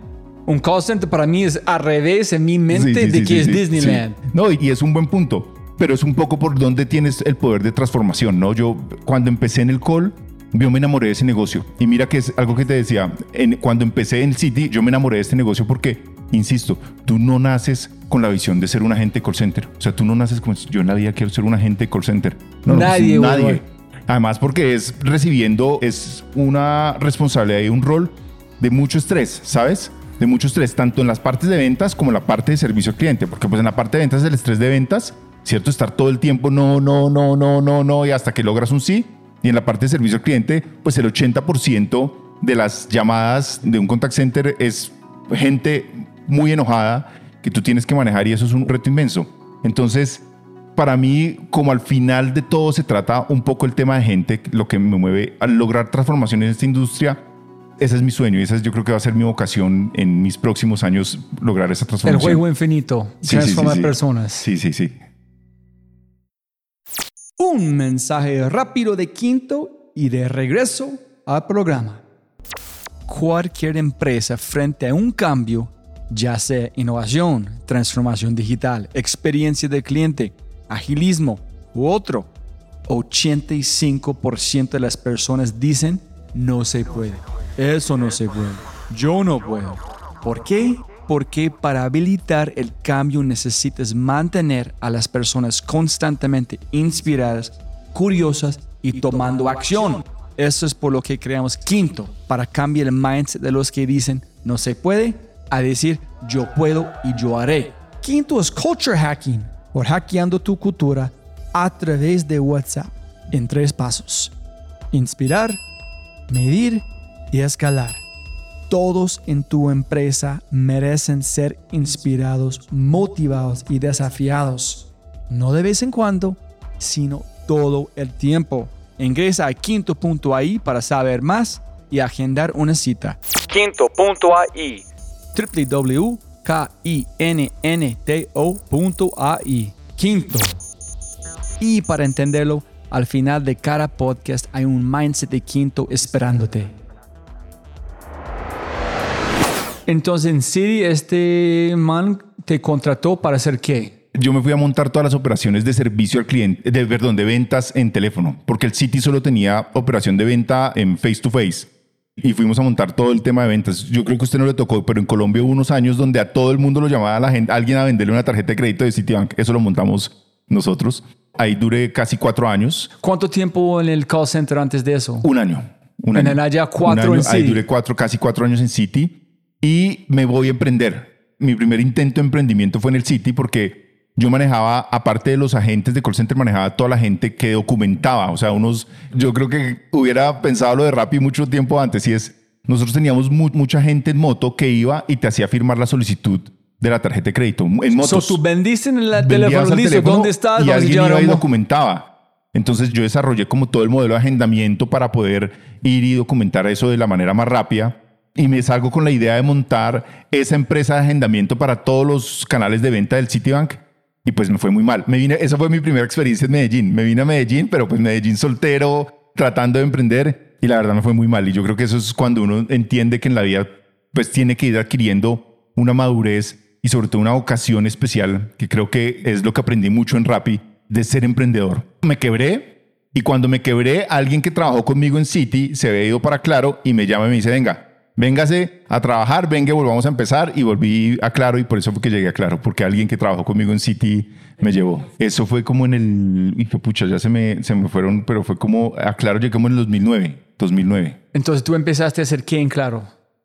Un call center para mí es al revés en mi mente Sí, sí, de sí, que es Disneyland. No, y es un buen punto, pero es un poco por donde tienes el poder de transformación, ¿no? Yo cuando empecé en el call, yo me enamoré de ese negocio. Y mira que es algo que te decía, en- cuando empecé en el City, yo me enamoré de este negocio porque, insisto, tú no naces con la visión de ser un agente call center. O sea, tú no naces como, yo en la vida quiero ser un agente call center. No, no, Nadie, pues, güey. nadie. Además porque es recibiendo, es una responsabilidad y un rol de mucho estrés, ¿sabes? De mucho estrés, tanto en las partes de ventas como en la parte de servicio al cliente, porque pues en la parte de ventas el estrés de ventas, ¿cierto? Estar todo el tiempo no, no, no, no, no, no, y hasta que logras un sí. Y en la parte de servicio al cliente, pues el 80% de las llamadas de un contact center es gente muy enojada que tú tienes que manejar y eso es un reto inmenso. Entonces, para mí, como al final de todo se trata un poco el tema de gente, lo que me mueve a lograr transformación en esta industria, ese es mi sueño y esa es, yo creo que va a ser mi vocación en mis próximos años lograr esa El transformación. juego infinito, Sí, sí, sí, transformar sí. personas. Sí, sí, sí. Un mensaje rápido de quinto y de regreso al programa. Cualquier empresa frente a un cambio, ya sea innovación, transformación digital, experiencia del cliente, agilismo u otro, 85% de las personas dicen no se puede. Eso no se puede. Yo no puedo. ¿Por qué? Porque para habilitar el cambio necesitas mantener a las personas constantemente inspiradas, curiosas y tomando acción. Eso es por lo que creamos Quinto, para cambiar el mindset de los que dicen no se puede a decir yo puedo y yo haré. Quinto es culture hacking, por hackeando tu cultura a través de WhatsApp en tres pasos. Inspirar, medir y escalar. Todos en tu empresa merecen ser inspirados, motivados y desafiados. No de vez en cuando, sino todo el tiempo. Ingresa a quinto.ai para saber más y agendar una cita. Quinto.ai. www.kinnto.ai. Quinto. Y para entenderlo, al final de cada podcast hay un mindset de quinto esperándote. Entonces en City este man te contrató para hacer qué? Yo me fui a montar todas las operaciones de servicio al cliente, de, perdón, de ventas en teléfono, porque el City solo tenía operación de venta en face to face. Y fuimos a montar todo el tema de ventas. Yo creo que usted no le tocó, pero en Colombia hubo unos años donde a todo el mundo lo llamaba a la gente, alguien a venderle una tarjeta de crédito de Citibank. Eso lo montamos nosotros. Ahí duré casi cuatro años. ¿Cuánto tiempo en el call center antes de eso? Un año. Un En año. el allá cuatro en Ahí duré cuatro, casi cuatro años en City y me voy a emprender. Mi primer intento de emprendimiento fue en el City porque yo manejaba, aparte de los agentes de call center, manejaba toda la gente que documentaba. O sea, unos, yo creo que hubiera pensado lo de Rappi mucho tiempo antes y es, nosotros teníamos mu- mucha gente en moto que iba y te hacía firmar la solicitud de la tarjeta de crédito en motos. So, tú vendiste en Vendías teléfono, teléfono ¿dónde estás? Y alguien iba y documentaba. Entonces yo desarrollé como todo el modelo de agendamiento para poder ir y documentar eso de la manera más rápida. Y me salgo con la idea de montar esa empresa de agendamiento para todos los canales de venta del Citibank. Y pues me fue muy mal. Me vine, esa fue mi primera experiencia en Medellín. Me vine a Medellín, pero pues Medellín soltero, tratando de emprender. Y la verdad me fue muy mal. Y yo creo que eso es cuando uno entiende que en la vida pues tiene que ir adquiriendo una madurez y sobre todo una vocación especial, que creo que es lo que aprendí mucho en Rappi, de ser emprendedor. Me quebré y cuando me quebré, alguien que trabajó conmigo en City se había ido para Claro y me llama y me dice, venga, véngase a trabajar, venga, volvamos a empezar y volví a Claro y por eso fue que llegué a Claro, porque alguien que trabajó conmigo en City me llevó. Eso fue como en el, hijo de pucha, ya se me, se me fueron, pero fue como, a Claro llegué como en el 2009, 2009 Entonces tú empezaste a hacer qué en claro.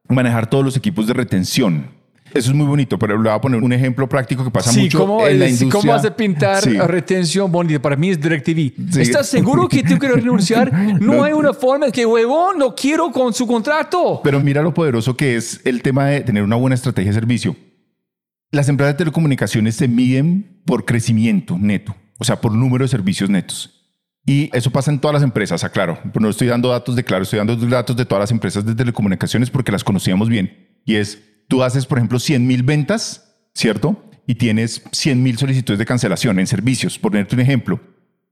manejar todos los equipos de retención. Eso es muy bonito, pero le voy a poner un ejemplo práctico que pasa Sí, mucho ¿cómo, en la industria. ¿cómo vas a pintar Sí. retención bonita? Para mí es DirecTV. Sí. ¿Estás seguro que tú quieres renunciar? No hay una forma que, huevón, no quiero con su contrato. Pero mira lo poderoso que es el tema de tener una buena estrategia de servicio. Las empresas de telecomunicaciones se miden por crecimiento neto, o sea, por número de servicios netos. Y eso pasa en todas las empresas, aclaro. No estoy dando datos de Claro, estoy dando datos de todas las empresas de telecomunicaciones porque las conocíamos bien. Y es, tú haces, por ejemplo, 100 mil ventas, ¿cierto? Y tienes 100 mil solicitudes de cancelación en servicios, por ponerte un ejemplo.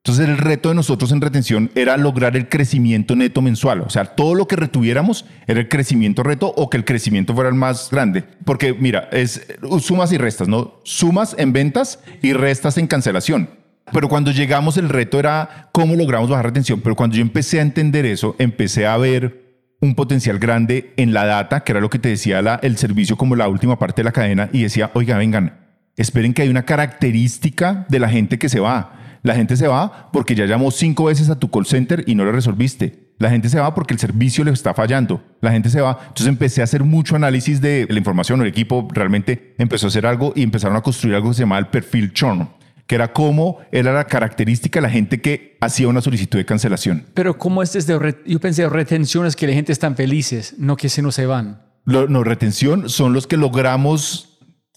Entonces el reto de nosotros en retención era lograr el crecimiento neto mensual. O sea, todo lo que retuviéramos era el crecimiento reto o que el crecimiento fuera el más grande. Porque mira, es sumas y restas, ¿no? Sumas en ventas y restas en cancelación. Pero cuando llegamos el reto era cómo logramos bajar retención. Pero cuando yo empecé a entender eso, empecé a ver un potencial grande en la data, que era lo que te decía el servicio como la última parte de la cadena, y decía, oiga, vengan, esperen que hay una característica de la gente que se va. La gente se va porque ya llamó cinco veces a tu call center y no lo resolviste. La gente se va porque el servicio le está fallando. La gente se va. Entonces empecé a hacer mucho análisis de la información. El equipo realmente empezó a hacer algo y empezaron a construir algo que se llamaba el perfil churn, que era cómo era la característica de la gente que hacía una solicitud de cancelación. Pero ¿cómo es desde... Yo pensé retenciones que la gente están felices, no que se no se van. Lo- no, retención son los que logramos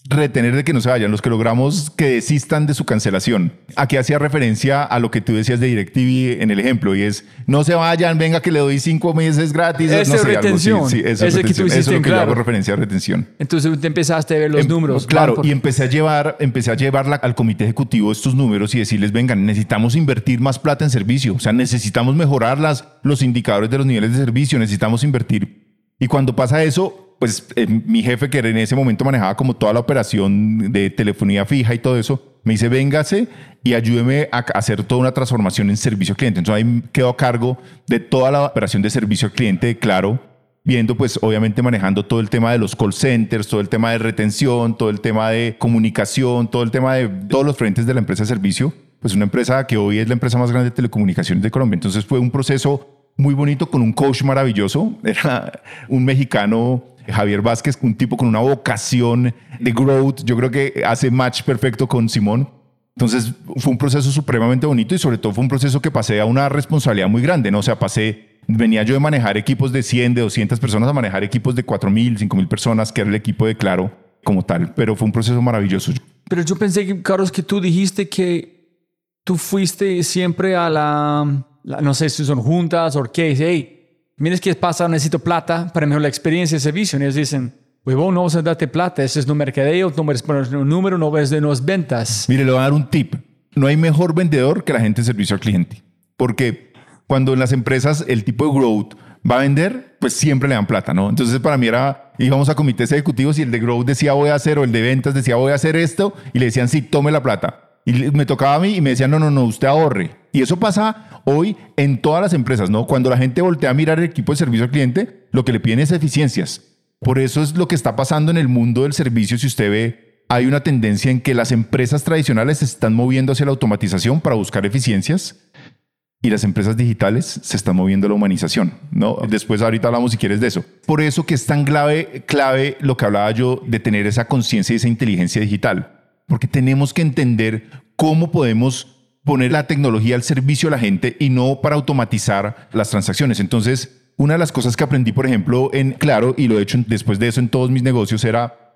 retener de que no se vayan, los que logramos que desistan de su cancelación. Aquí hacía referencia a lo que tú decías de DirecTV en el ejemplo y es, no se vayan, venga que le doy cinco meses gratis. Ese no sé, algo retención. Sí, eso es que tú Eso es lo que yo Claro. hago referencia a retención. Entonces tú empezaste a ver los Em, números. Claro, por- y empecé a llevar, empecé a llevarla al comité ejecutivo estos números y decirles, vengan, necesitamos invertir más plata en servicio, o sea, necesitamos mejorar las, los indicadores de los niveles de servicio, necesitamos invertir. Y cuando pasa eso, pues eh, mi jefe, que en ese momento manejaba como toda la operación de telefonía fija y todo eso, me dice, véngase y ayúdeme a hacer toda una transformación en servicio al cliente. Entonces ahí quedo a cargo de toda la operación de servicio al cliente Claro, viendo pues obviamente manejando todo el tema de los call centers, todo el tema de retención, todo el tema de comunicación, todo el tema de todos los frentes de la empresa de servicio. Pues una empresa que hoy es la empresa más grande de telecomunicaciones de Colombia. Entonces fue un proceso muy bonito con un coach maravilloso. Era un mexicano, Javier Vázquez, un tipo con una vocación de growth. Yo creo que hace match perfecto con Simón. Entonces fue un proceso supremamente bonito y sobre todo fue un proceso que pasé a una responsabilidad muy grande, ¿no? O sea, pasé, venía yo de manejar equipos de 100, de 200 personas a manejar equipos de 4.000, 5.000 personas, que era el equipo de Claro como tal, pero fue un proceso maravilloso. Pero yo pensé, que, Carlos, que tú dijiste que tú fuiste siempre a la, no sé si son juntas o qué, hey, mires qué pasa, necesito plata para mejorar la experiencia de servicio. Y ellos dicen, huevón, no vamos a darte plata, ese es no mercadeo, no es número, no es de es ventas. Mire, le voy a dar un tip. No hay mejor vendedor que la gente de servicio al cliente. Porque cuando en las empresas el tipo de growth va a vender, pues siempre le dan plata, ¿no? Entonces para mí era, íbamos a comités ejecutivos y el de growth decía voy a hacer, o el de ventas decía voy a hacer esto, y le decían sí, tome la plata. Y me tocaba a mí y me decían no, no, no, usted ahorre. Y eso pasa hoy en todas las empresas, ¿no? Cuando la gente voltea a mirar el equipo de servicio al cliente, lo que le piden es eficiencias. Por eso es lo que está pasando en el mundo del servicio. Si usted ve, hay una tendencia en que las empresas tradicionales se están moviendo hacia la automatización para buscar eficiencias y las empresas digitales se están moviendo a la humanización, ¿no? Después ahorita hablamos si quieres de eso. Por eso que es tan clave, clave lo que hablaba yo de tener esa conciencia y esa inteligencia digital, porque tenemos que entender cómo podemos poner la tecnología al servicio de la gente y no para automatizar las transacciones. Entonces, una de las cosas que aprendí, por ejemplo, en Claro, y lo he hecho después de eso en todos mis negocios, era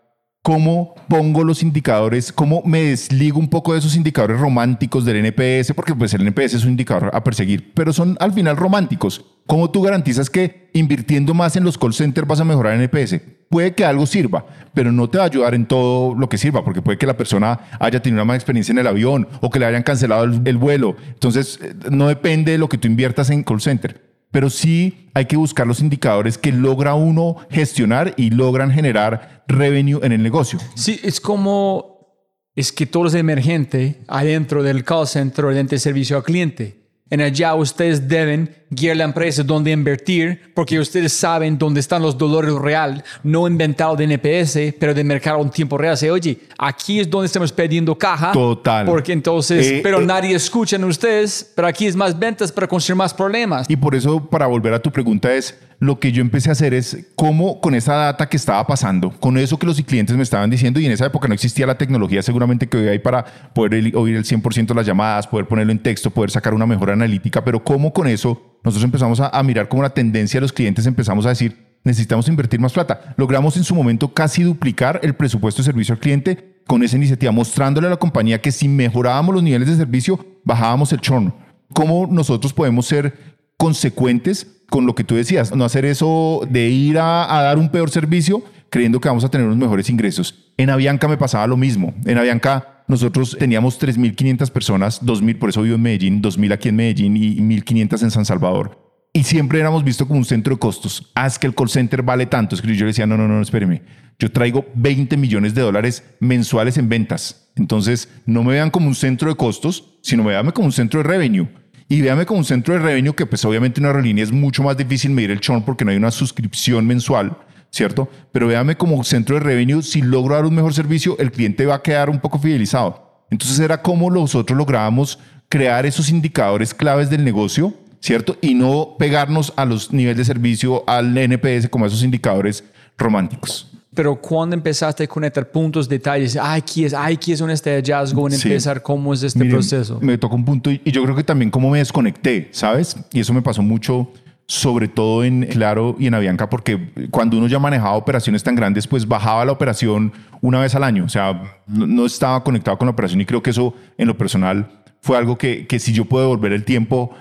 cómo pongo los indicadores, cómo me desligo un poco de esos indicadores románticos del NPS, porque pues el NPS es un indicador a perseguir, pero son al final románticos. ¿Cómo tú garantizas que invirtiendo más en los call centers vas a mejorar el NPS? Puede que algo sirva, pero no te va a ayudar en todo lo que sirva, porque puede que la persona haya tenido una mala experiencia en el avión o que le hayan cancelado el, el vuelo. Entonces, eh, no depende de lo que tú inviertas en call center pero sí hay que buscar los indicadores que logra uno gestionar y logran generar revenue en el negocio. Sí, es como, es que todo es emergente adentro del call center del servicio al cliente. En allá ustedes deben guiar la empresa dónde invertir porque ustedes saben dónde están los dolores real, no inventado de NPS, pero de mercado en tiempo real. Say, oye, aquí es donde estamos perdiendo caja. Total. Porque entonces, Eh, pero eh. nadie escucha en ustedes, pero aquí es más ventas para conseguir más problemas. Y por eso, para volver a tu pregunta, es lo que yo empecé a hacer es cómo con esa data que estaba pasando, con eso que los clientes me estaban diciendo, y en esa época no existía la tecnología seguramente que hoy hay para poder oír el 100% de las llamadas, poder ponerlo en texto, poder sacar una mejor analítica, pero cómo con eso nosotros empezamos a, mirar como la tendencia de los clientes, empezamos a decir, necesitamos invertir más plata. Logramos en su momento casi duplicar el presupuesto de servicio al cliente con esa iniciativa, mostrándole a la compañía que si mejorábamos los niveles de servicio, bajábamos el churn. ¿Cómo nosotros podemos ser consecuentes con lo que tú decías? No hacer eso de ir a dar un peor servicio creyendo que vamos a tener unos mejores ingresos. En Avianca me pasaba lo mismo. En Avianca nosotros teníamos 3.500 personas, 2.000, por eso vivo en Medellín, 2.000 aquí en Medellín y 1.500 en San Salvador. Y siempre éramos visto como un centro de costos. Ah, es que el call center vale tanto. Es que yo le decía, no, no, no, espéreme. Yo traigo 20 millones de dólares mensuales en ventas. Entonces, no me vean como un centro de costos, sino me vean como un centro de revenue. Y véame como un centro de revenue que pues obviamente en una aerolínea es mucho más difícil medir el churn porque no hay una suscripción mensual, ¿cierto? Pero véame como centro de revenue, si logro dar un mejor servicio, el cliente va a quedar un poco fidelizado. Entonces era como nosotros lográbamos crear esos indicadores claves del negocio, ¿cierto? Y no pegarnos a los niveles de servicio, al NPS, como esos indicadores románticos. Pero cuando empezaste a conectar puntos, detalles, ay, aquí es, ay, aquí es un este hallazgo, en Sí. empezar cómo es este Miren, proceso. Me tocó un punto y, y yo creo que también cómo me desconecté, ¿sabes? Y eso me pasó mucho, sobre todo en Claro y en Avianca, porque cuando uno ya manejaba operaciones tan grandes, pues bajaba la operación una vez al año. O sea, no, estaba conectado con la operación y creo que eso en lo personal fue algo que, que si yo puedo devolver el tiempo,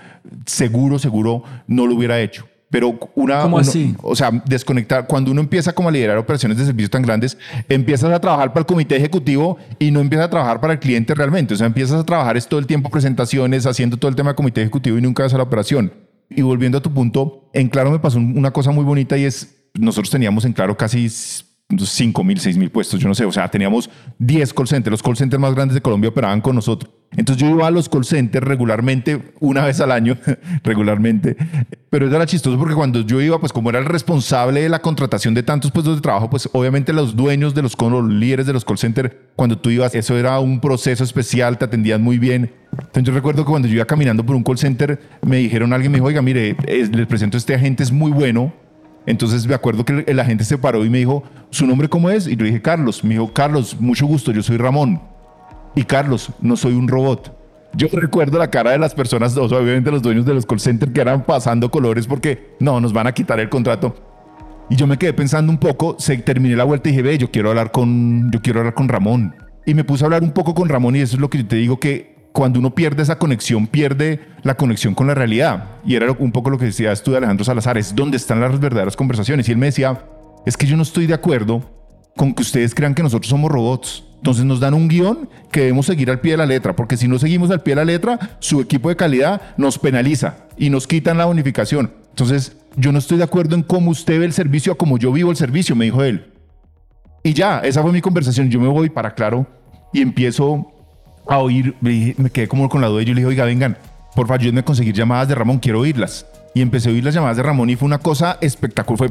seguro, seguro, no lo hubiera hecho. Pero una... ¿Cómo uno- así? o sea, desconectar. Cuando uno empieza como a liderar operaciones de servicio tan grandes, empiezas a trabajar para el comité ejecutivo y no empiezas a trabajar para el cliente realmente. O sea, empiezas a trabajar es todo el tiempo presentaciones, haciendo todo el tema de comité ejecutivo y nunca vas a la operación. Y volviendo a tu punto, en Claro me pasó un- una cosa muy bonita y es, nosotros teníamos en Claro casi 5 mil, 6 mil puestos, yo no sé, o sea, teníamos 10 call centers, los call centers más grandes de Colombia operaban con nosotros. Entonces yo iba a los call centers regularmente, una vez al año, regularmente, pero era chistoso porque cuando yo iba, pues como era el responsable de la contratación de tantos puestos de trabajo, pues obviamente los dueños de los, los líderes de los call centers, cuando tú ibas, eso era un proceso especial, te atendían muy bien. Entonces yo recuerdo que cuando yo iba caminando por un call center, me dijeron, alguien me dijo, oiga, mire, es- les presento a este agente, es muy bueno, entonces me acuerdo que el, agente se paró y me dijo, ¿su nombre cómo es? Y yo dije, Carlos. Me dijo, Carlos, mucho gusto, yo soy Ramón. Y Carlos, no soy un robot. Yo recuerdo la cara de las personas, obviamente los dueños de los call centers que eran pasando colores porque no, nos van a quitar el contrato. Y yo me quedé pensando un poco, se terminé la vuelta y dije, ve, yo quiero hablar con, yo quiero hablar con Ramón. Y me puse a hablar un poco con Ramón y eso es lo que yo te digo que cuando uno pierde esa conexión, pierde la conexión con la realidad. Y era un poco lo que decías tú de Alejandro Salazar, es donde están las verdaderas conversaciones. Y él me decía, es que yo no estoy de acuerdo con que ustedes crean que nosotros somos robots. Entonces nos dan un guion que debemos seguir al pie de la letra, porque si no seguimos al pie de la letra, su equipo de calidad nos penaliza y nos quitan la bonificación. Entonces yo no estoy de acuerdo en cómo usted ve el servicio a como yo vivo el servicio, me dijo él. Y ya, esa fue mi conversación. Yo me voy para claro y empiezo a oír, me quedé como con la duda y yo le dije, oiga, vengan, por favor, ayúdenme a conseguir llamadas de Ramón, quiero oírlas. Y empecé a oír las llamadas de Ramón y fue una cosa espectacular,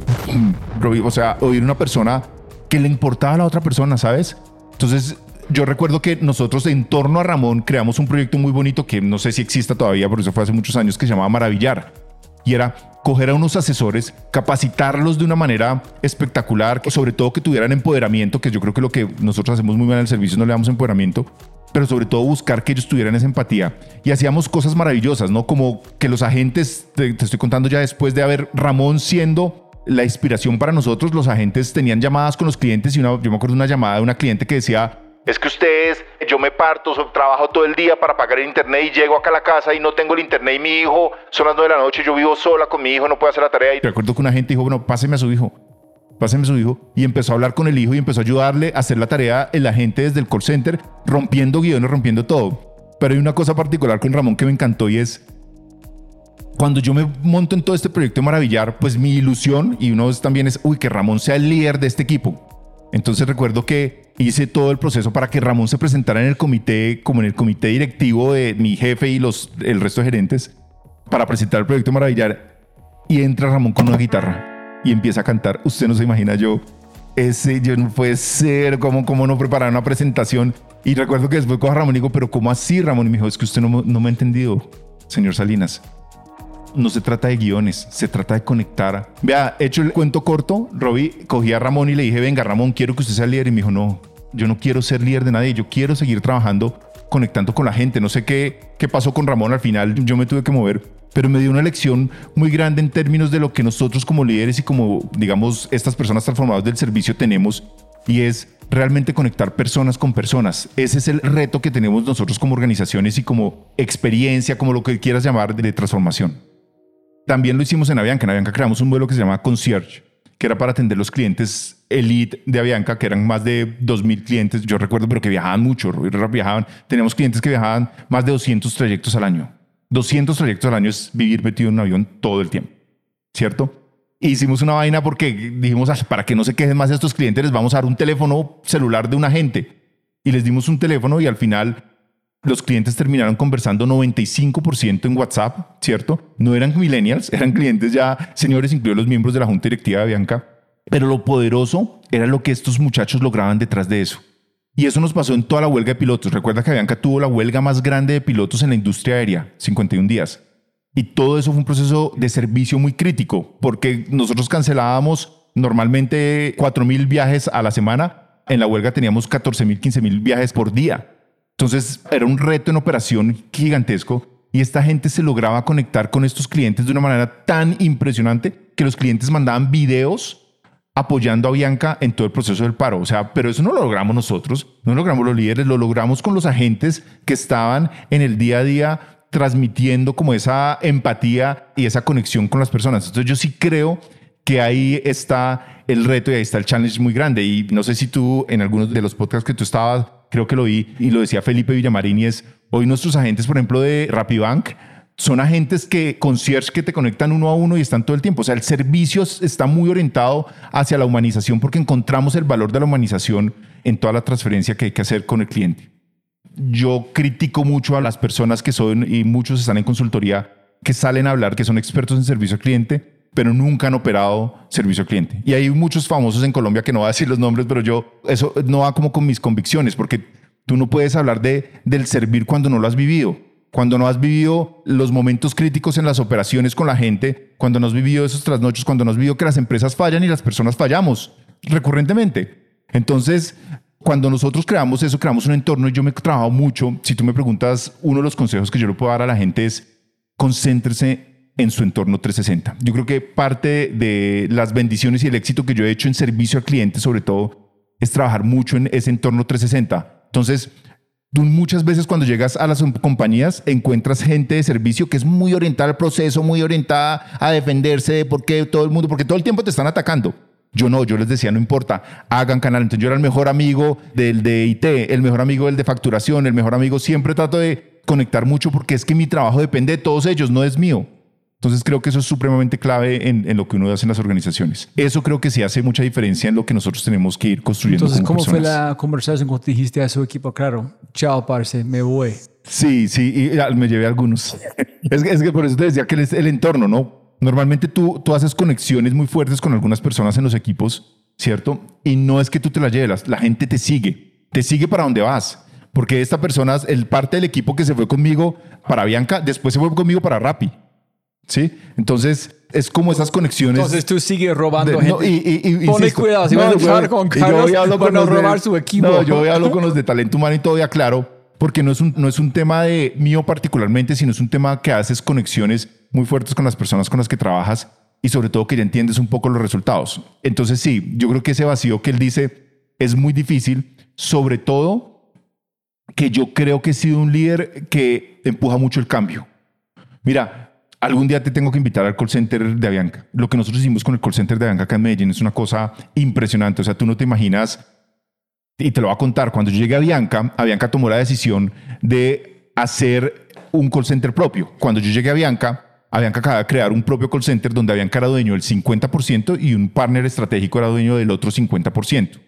fue, o sea, oír una persona que le importaba a la otra persona, ¿sabes? Entonces, yo recuerdo que nosotros en torno a Ramón creamos un proyecto muy bonito que no sé si exista todavía, por eso fue hace muchos años, que se llamaba Maravillar. Y era coger a unos asesores, capacitarlos de una manera espectacular, sobre todo que tuvieran empoderamiento, que yo creo que lo que nosotros hacemos muy bien en el servicio no le damos empoderamiento, pero sobre todo buscar que ellos tuvieran esa empatía. Y hacíamos cosas maravillosas, ¿no? Como que los agentes, te, estoy contando ya después de haber Ramón siendo la inspiración para nosotros, los agentes tenían llamadas con los clientes y una, yo me acuerdo de una llamada de una cliente que decía, es que ustedes, yo me parto, trabajo todo el día para pagar el internet y llego acá a la casa y no tengo el internet y mi hijo, son las 9 de la noche, yo vivo sola con mi hijo, no puedo hacer la tarea. Recuerdo que una gente dijo, bueno, páseme a su hijo páseme su hijo, y empezó a hablar con el hijo y empezó a ayudarle a hacer la tarea el agente desde el call center, rompiendo guiones, rompiendo todo. Pero hay una cosa particular con Ramón que me encantó y es, cuando yo me monto en todo este proyecto de Maravillar, pues mi ilusión, y uno también es, uy, que Ramón sea el líder de este equipo. Entonces recuerdo que hice todo el proceso para que Ramón se presentara en el comité, como en el comité directivo de mi jefe y los, el resto de gerentes, para presentar el proyecto Maravillar. Y entra Ramón con una guitarra y empieza a cantar. Usted no se imagina yo, ese yo no puede ser, ¿cómo, cómo no preparar una presentación? Y recuerdo que después cojo a Ramón y digo, pero ¿cómo así, Ramón? Y me dijo, es que usted no, no me ha entendido, señor Salinas. No se trata de guiones, se trata de conectar. Vea, hecho el cuento corto, Robbie cogí a Ramón y le dije, venga, Ramón, quiero que usted sea líder. Y me dijo, no, yo no quiero ser líder de nadie, yo quiero seguir trabajando, conectando con la gente. No sé qué, qué pasó con Ramón al final, yo me tuve que mover pero me dio una lección muy grande en términos de lo que nosotros como líderes y como, digamos, estas personas transformadas del servicio tenemos, y es realmente conectar personas con personas. Ese es el reto que tenemos nosotros como organizaciones y como experiencia, como lo que quieras llamar, de transformación. También lo hicimos en Avianca. En Avianca creamos un modelo que se llama Concierge, que era para atender los clientes elite de Avianca, que eran más de 2.000 clientes, yo recuerdo, pero que viajaban mucho, viajaban. Teníamos clientes que viajaban más de 200 trayectos al año. 200 trayectos al año es vivir metido en un avión todo el tiempo, ¿cierto? hicimos una vaina porque dijimos, para que no se quejen más estos clientes, les vamos a dar un teléfono celular de un agente. Y les dimos un teléfono y al final los clientes terminaron conversando 95% en WhatsApp, ¿cierto? No eran millennials, eran clientes ya, señores, incluidos los miembros de la Junta Directiva de Bianca. Pero lo poderoso era lo que estos muchachos lograban detrás de eso. Y eso nos pasó en toda la huelga de pilotos. Recuerda que Avianca tuvo la huelga más grande de pilotos en la industria aérea, 51 días. Y todo eso fue un proceso de servicio muy crítico, porque nosotros cancelábamos normalmente 4.000 viajes a la semana. En la huelga teníamos 14.000, 15.000 viajes por día. Entonces era un reto en operación gigantesco y esta gente se lograba conectar con estos clientes de una manera tan impresionante que los clientes mandaban videos apoyando a Bianca en todo el proceso del paro. O sea, pero eso no lo logramos nosotros, no lo logramos los líderes, lo logramos con los agentes que estaban en el día a día transmitiendo como esa empatía y esa conexión con las personas. Entonces yo sí creo que ahí está el reto y ahí está el challenge muy grande. Y no sé si tú en algunos de los podcasts que tú estabas, creo que lo vi y lo decía Felipe Villamarín y es, hoy nuestros agentes, por ejemplo, de Rapibank, son agentes que concierge que te conectan uno a uno y están todo el tiempo. O sea, el servicio está muy orientado hacia la humanización porque encontramos el valor de la humanización en toda la transferencia que hay que hacer con el cliente. Yo critico mucho a las personas que son, y muchos están en consultoría, que salen a hablar que son expertos en servicio al cliente, pero nunca han operado servicio al cliente. Y hay muchos famosos en Colombia que no voy a decir los nombres, pero yo, eso no va como con mis convicciones, porque tú no puedes hablar de, del servir cuando no lo has vivido cuando no has vivido los momentos críticos en las operaciones con la gente, cuando no has vivido esos trasnochos, cuando no has vivido que las empresas fallan y las personas fallamos recurrentemente. Entonces, cuando nosotros creamos eso, creamos un entorno y yo me he trabajado mucho. Si tú me preguntas, uno de los consejos que yo le puedo dar a la gente es concéntrese en su entorno 360. Yo creo que parte de las bendiciones y el éxito que yo he hecho en servicio al cliente, sobre todo, es trabajar mucho en ese entorno 360. Entonces, Tú muchas veces cuando llegas a las compañías encuentras gente de servicio que es muy orientada al proceso, muy orientada a defenderse de por qué todo el mundo, porque todo el tiempo te están atacando. Yo no, yo les decía, no importa, hagan canal. Entonces yo era el mejor amigo del de IT, el mejor amigo del de facturación, el mejor amigo. Siempre trato de conectar mucho porque es que mi trabajo depende de todos ellos, no es mío. Entonces creo que eso es supremamente clave en, en, lo que uno hace en las organizaciones. Eso creo que sí hace mucha diferencia en lo que nosotros tenemos que ir construyendo. Entonces, como ¿cómo fue personas. la conversación cuando dijiste a su equipo? Claro, chao, parce, me voy. Sí, sí, y ah, me llevé algunos. es, que, es que por eso te decía que es el entorno, ¿no? Normalmente tú, tú haces conexiones muy fuertes con algunas personas en los equipos, ¿cierto? Y no es que tú te las lleves, la gente te sigue, te sigue para donde vas. Porque esta persona, el parte del equipo que se fue conmigo para Bianca, después se fue conmigo para Rappi. ¿Sí? Entonces, es como esas conexiones. Entonces tú sigues robando de- no, gente. y, y- y- Ponle insisto, cuidado, si no, vas a yo- trabajar con yo Carlos, con no los de- robar su equipo. No, yo hablar con los de talento humano y todo ya claro, porque no es, un, no es un tema de mío particularmente, sino es un tema que haces conexiones muy fuertes con las personas con las que trabajas y sobre todo que ya entiendes un poco los resultados. Entonces sí, yo creo que ese vacío que él dice es muy difícil, sobre todo que yo creo que he sido un líder que empuja mucho el cambio. Mira, algún día te tengo que invitar al call center de Avianca. Lo que nosotros hicimos con el call center de Avianca acá en Medellín es una cosa impresionante. O sea, tú no te imaginas, y te lo voy a contar, cuando yo llegué a Avianca, Avianca tomó la decisión de hacer un call center propio. Cuando yo llegué a Avianca, Avianca acaba de crear un propio call center donde Avianca era dueño del 50% y un partner estratégico era dueño del otro 50%.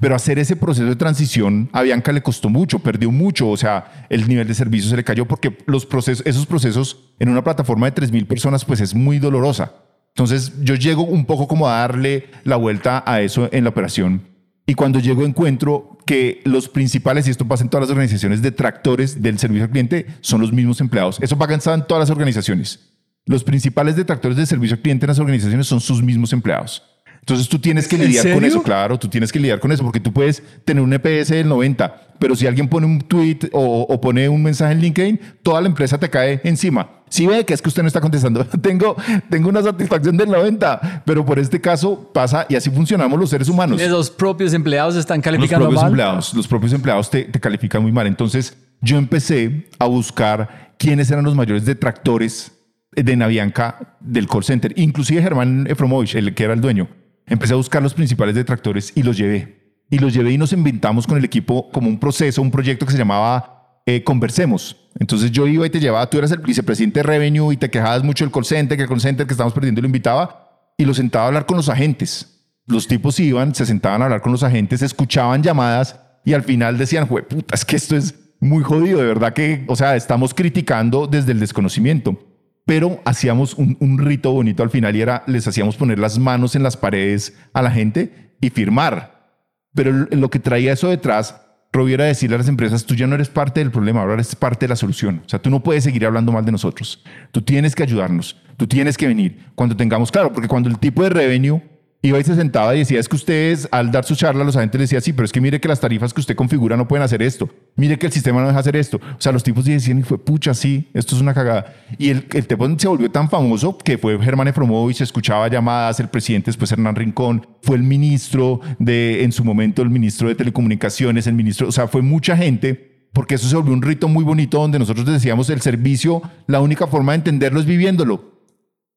Pero hacer ese proceso de transición a Bianca le costó mucho, perdió mucho, o sea, el nivel de servicio se le cayó porque los procesos, esos procesos en una plataforma de 3.000 personas pues es muy dolorosa. Entonces yo llego un poco como a darle la vuelta a eso en la operación y cuando llego encuentro que los principales, y esto pasa en todas las organizaciones, detractores del servicio al cliente son los mismos empleados. Eso pasa en todas las organizaciones. Los principales detractores del servicio al cliente en las organizaciones son sus mismos empleados. Entonces tú tienes que ¿En lidiar con eso, claro, tú tienes que lidiar con eso, porque tú puedes tener un EPS del 90, pero si alguien pone un tweet o, o pone un mensaje en LinkedIn, toda la empresa te cae encima. Si ve que es que usted no está contestando, tengo, tengo una satisfacción del 90, pero por este caso pasa y así funcionamos los seres humanos. Los propios empleados están Los calificando propios mal. empleados, los propios empleados te, te califican muy mal. Entonces yo empecé a buscar quiénes eran los mayores detractores de Navianca del call center, inclusive Germán Efromovich, el que era el dueño. Empecé a buscar los principales detractores y los llevé. Y los llevé y nos inventamos con el equipo como un proceso, un proyecto que se llamaba eh, Conversemos. Entonces yo iba y te llevaba, tú eras el vicepresidente de Revenue y te quejabas mucho del call center, que el call center que estamos perdiendo lo invitaba y lo sentaba a hablar con los agentes. Los tipos iban, se sentaban a hablar con los agentes, escuchaban llamadas y al final decían, "Jue puta, es que esto es muy jodido, de verdad que, o sea, estamos criticando desde el desconocimiento pero hacíamos un, rito bonito al final y era, les hacíamos poner las manos en las paredes a la gente y firmar. Pero lo que traía eso detrás, Robbie, era decirle a las empresas, tú ya no eres parte del problema, ahora eres parte de la solución. O sea, tú no puedes seguir hablando mal de nosotros. Tú tienes que ayudarnos, tú tienes que venir cuando tengamos claro, porque cuando el tipo de revenue iba y se sentaba y decía, es que ustedes al dar su charla, los agentes decían, sí, pero es que mire que las tarifas que usted configura no pueden hacer esto. Mire que el sistema no deja hacer esto. O sea, los tipos decían, y fue pucha, sí, esto es una cagada. Y el, el tipo se volvió tan famoso que fue Germán Efromovich, escuchaba llamadas, el presidente después Hernán Rincón, fue el ministro de, en su momento, el ministro de Telecomunicaciones, el ministro, o sea, fue mucha gente porque eso se volvió un rito muy bonito donde nosotros decíamos el servicio, la única forma de entenderlo es viviéndolo.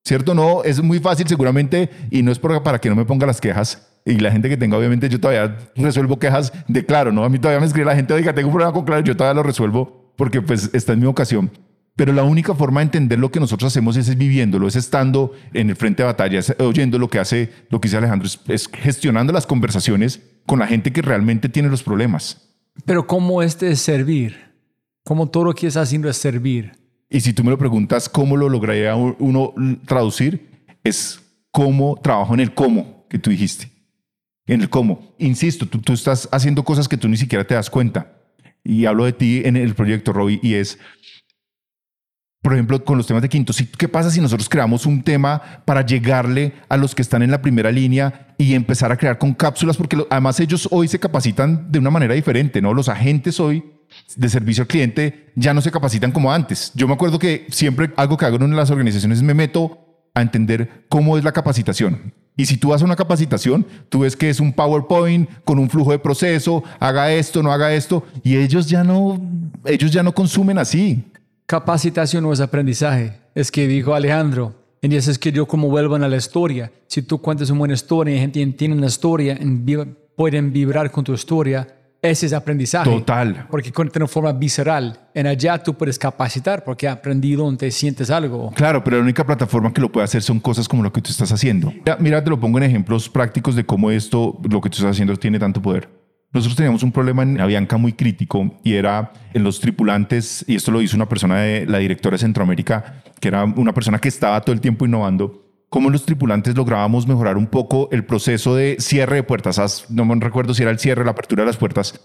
¿Cierto? No, es muy fácil seguramente y no es por- para que no me ponga las quejas. Y la gente que tenga, obviamente, yo todavía resuelvo quejas de Claro, ¿no? A mí todavía me escribe la gente, oiga, tengo un problema con Claro, yo todavía lo resuelvo porque pues está en mi ocasión. Pero la única forma de entender lo que nosotros hacemos es, viviéndolo, es estando en el frente de batalla, es oyendo lo que hace, lo que dice Alejandro, es, es gestionando las conversaciones con la gente que realmente tiene los problemas. Pero ¿cómo este es servir? ¿Cómo todo lo que está haciendo es servir? Y si tú me lo preguntas cómo lo lograría uno traducir, es cómo trabajo en el cómo que tú dijiste. En el cómo. Insisto, tú, tú estás haciendo cosas que tú ni siquiera te das cuenta. Y hablo de ti en el proyecto, Robbie, y es, por ejemplo, con los temas de quinto. ¿Qué pasa si nosotros creamos un tema para llegarle a los que están en la primera línea y empezar a crear con cápsulas? Porque además ellos hoy se capacitan de una manera diferente, ¿no? Los agentes hoy de servicio al cliente ya no se capacitan como antes. Yo me acuerdo que siempre algo que hago en una de las organizaciones es me meto a entender cómo es la capacitación. Y si tú a una capacitación, tú ves que es un PowerPoint con un flujo de proceso, haga esto, no haga esto, y ellos ya no, ellos ya no consumen así. Capacitación no es aprendizaje. Es que dijo Alejandro, y es que yo como vuelvan a la historia. Si tú cuentas una buena historia y gente entiende una historia, pueden vibrar con tu historia, ese es aprendizaje. Total. Porque de una forma visceral. En allá tú puedes capacitar porque has aprendido donde sientes algo. Claro, pero la única plataforma que lo puede hacer son cosas como lo que tú estás haciendo. Mira, mira, te lo pongo en ejemplos prácticos de cómo esto, lo que tú estás haciendo, tiene tanto poder. Nosotros teníamos un problema en Avianca muy crítico y era en los tripulantes, y esto lo hizo una persona de la directora de Centroamérica, que era una persona que estaba todo el tiempo innovando cómo los tripulantes lográbamos mejorar un poco el proceso de cierre de puertas. No me recuerdo si era el cierre, la apertura de las puertas.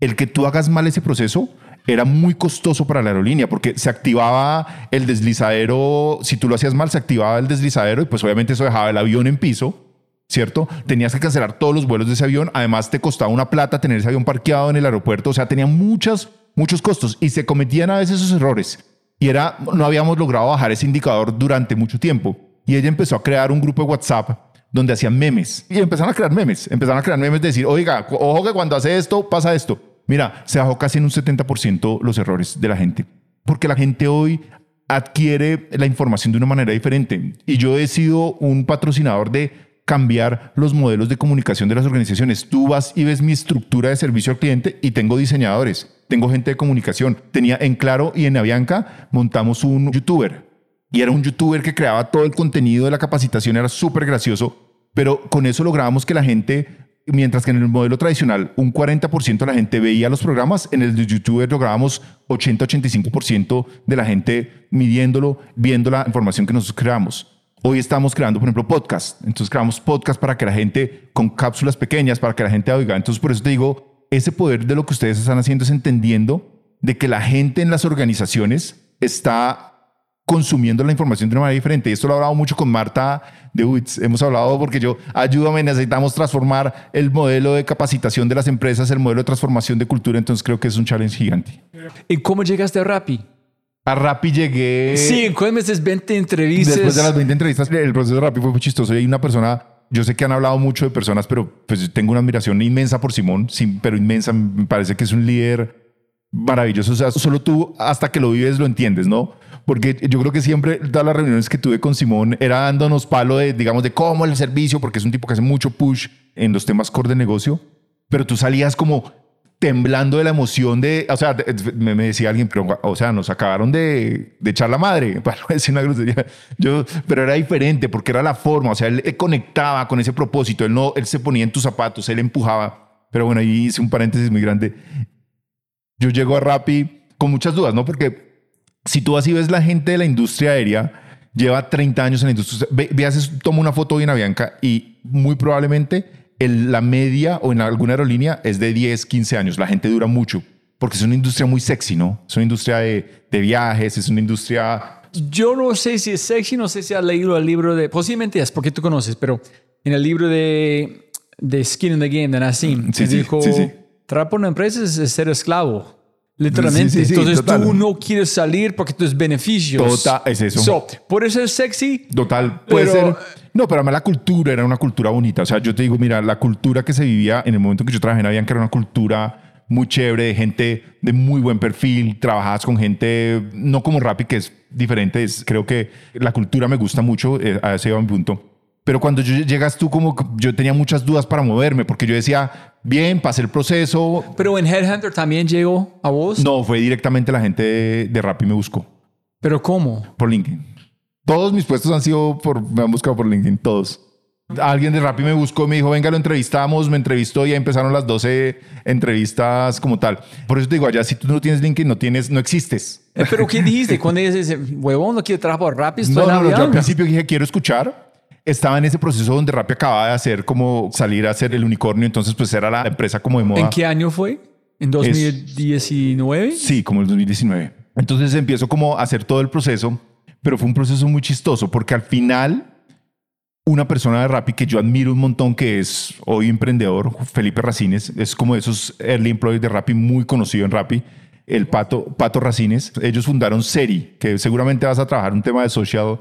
El que tú hagas mal ese proceso era muy costoso para la aerolínea porque se activaba el deslizadero, si tú lo hacías mal, se activaba el deslizadero y pues obviamente eso dejaba el avión en piso, ¿cierto? Tenías que cancelar todos los vuelos de ese avión, además te costaba una plata tener ese avión parqueado en el aeropuerto, o sea, tenía muchas, muchos costos y se cometían a veces esos errores y era, no habíamos logrado bajar ese indicador durante mucho tiempo y ella empezó a crear un grupo de WhatsApp donde hacían memes. Y empezaron a crear memes. Empezaron a crear memes de decir, oiga, ojo que cuando hace esto, pasa esto. Mira, se bajó casi en un 70% los errores de la gente. Porque la gente hoy adquiere la información de una manera diferente. Y yo he sido un patrocinador de cambiar los modelos de comunicación de las organizaciones. Tú vas y ves mi estructura de servicio al cliente y tengo diseñadores, tengo gente de comunicación. Tenía en Claro y en Avianca montamos un youtuber y era un youtuber que creaba todo el contenido de la capacitación, era súper gracioso, pero con eso lográbamos que la gente, mientras que en el modelo tradicional un 40% de la gente veía los programas, en el de youtuber lográbamos 80-85% de la gente midiéndolo, viendo la información que nosotros creamos. Hoy estamos creando, por ejemplo, podcast. Entonces creamos podcast para que la gente, con cápsulas pequeñas, para que la gente oiga. Entonces por eso te digo, ese poder de lo que ustedes están haciendo es entendiendo de que la gente en las organizaciones está consumiendo la información de una manera diferente. Y esto lo he hablado mucho con Marta de UITS. Hemos hablado porque yo, ayúdame, necesitamos transformar el modelo de capacitación de las empresas, el modelo de transformación de cultura. Entonces creo que es un challenge gigante. ¿Y cómo llegaste a Rappi? A Rappi llegué... Sí, en cuántos meses 20 entrevistas. Después de las 20 entrevistas, el proceso de Rappi fue muy chistoso. Y hay una persona... Yo sé que han hablado mucho de personas, pero pues tengo una admiración inmensa por Simón, pero inmensa. Me parece que es un líder maravilloso. O sea, solo tú hasta que lo vives lo entiendes, ¿no? Porque yo creo que siempre todas las reuniones que tuve con Simón era dándonos palo de, digamos, de cómo el servicio, porque es un tipo que hace mucho push en los temas core de negocio, pero tú salías como temblando de la emoción de, o sea, me, decía alguien, pero, o sea, nos acabaron de, de echar la madre, para no decir una grosería. Yo, pero era diferente porque era la forma, o sea, él conectaba con ese propósito, él no, él se ponía en tus zapatos, él empujaba. Pero bueno, ahí hice un paréntesis muy grande. Yo llego a Rappi con muchas dudas, ¿no? Porque si tú así ves la gente de la industria aérea, lleva 30 años en la industria, ve, toma una foto hoy en Avianca y muy probablemente la media o en alguna aerolínea es de 10, 15 años. La gente dura mucho porque es una industria muy sexy, ¿no? Es una industria de, de viajes, es una industria... Yo no sé si es sexy, no sé si has leído el libro de... Posiblemente es porque tú conoces, pero en el libro de, de Skin in the Game de Nassim, sí, dijo, sí, sí. trabajar por una empresa es ser esclavo. Literalmente. Entonces tú no quieres salir porque tus beneficios. Total, es eso. por eso es sexy. Total, puede ser. No, pero además la cultura era una cultura bonita. O sea, yo te digo, mira, la cultura que se vivía en el momento en que yo trabajé en Avianca era una cultura muy chévere, de gente de muy buen perfil, trabajabas con gente, no como Rappi, que es diferente, es, creo que la cultura me gusta mucho, eh, a ese va mi punto. Pero cuando yo, llegas tú, como yo tenía muchas dudas para moverme, porque yo decía, bien, pasé el proceso. Pero en Headhunter también llegó a vos. No, fue directamente la gente de, de Rappi me buscó. ¿Pero cómo? Por LinkedIn. Todos mis puestos han sido por, me han buscado por LinkedIn, todos. Alguien de Rappi me buscó, me dijo, venga, lo entrevistamos, me entrevistó y ahí empezaron las 12 entrevistas como tal. Por eso te digo, allá si tú no tienes LinkedIn, no tienes, no existes. Eh, ¿Pero qué dijiste? Cuando dices, huevón, no quiero trabajar por Rappi, no, no, no, yo al principio dije, quiero escuchar estaba en ese proceso donde Rappi acababa de hacer como salir a hacer el unicornio, entonces pues era la empresa como de moda. ¿En qué año fue? ¿En 2019? sí, como el 2019. Entonces empiezo como a hacer todo el proceso, pero fue un proceso muy chistoso porque al final una persona de Rappi que yo admiro un montón, que es hoy emprendedor, Felipe Racines, es como de esos early employees de Rappi muy conocido en Rappi, el Pato, Pato Racines. Ellos fundaron Seri, que seguramente vas a trabajar un tema de social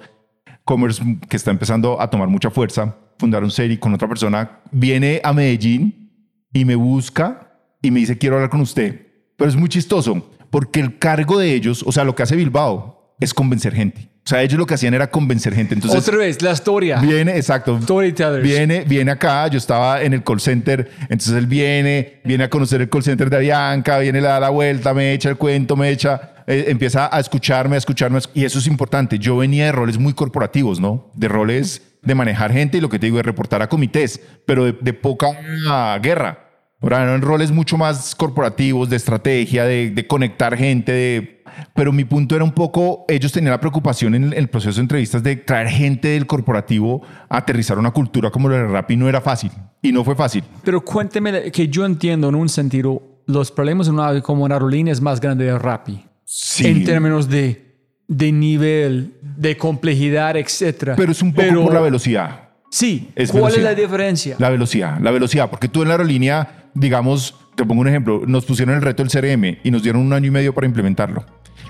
commerce que está empezando a tomar mucha fuerza. Fundaron Seri con otra persona. Viene a Medellín y me busca y me dice, quiero hablar con usted. Pero es muy chistoso porque el cargo de ellos, o sea, lo que hace Bilbao es convencer gente. O sea, ellos lo que hacían era convencer gente. Entonces, Otra vez, la historia. Viene, exacto. Storytellers. Viene, viene acá, yo estaba en el call center, entonces él viene, viene a conocer el call center de Avianca, viene, le da la vuelta, me echa el cuento, me echa, eh, empieza a escucharme, a escucharme, y eso es importante. Yo venía de roles muy corporativos, ¿no? De roles de manejar gente y lo que te digo, de reportar a comités, pero de, de poca guerra. Ahora eran roles mucho más corporativos, de estrategia, de, de conectar gente, de... pero mi punto era un poco, ellos tenían la preocupación en el, proceso de entrevistas de traer gente del corporativo a aterrizar una cultura como la de rap y no era fácil. Y no fue fácil. Pero cuénteme que yo entiendo en un sentido, los problemas en una, como una aerolínea es más grande de Rappi. Sí. En términos de, de nivel, de complejidad, etc. Pero es un poco por la velocidad. Sí. Es ¿Cuál velocidad. es la diferencia? La velocidad, la velocidad, porque tú en la aerolínea, digamos, te pongo un ejemplo, nos pusieron el reto del CRM y nos dieron un año y medio para implementarlo.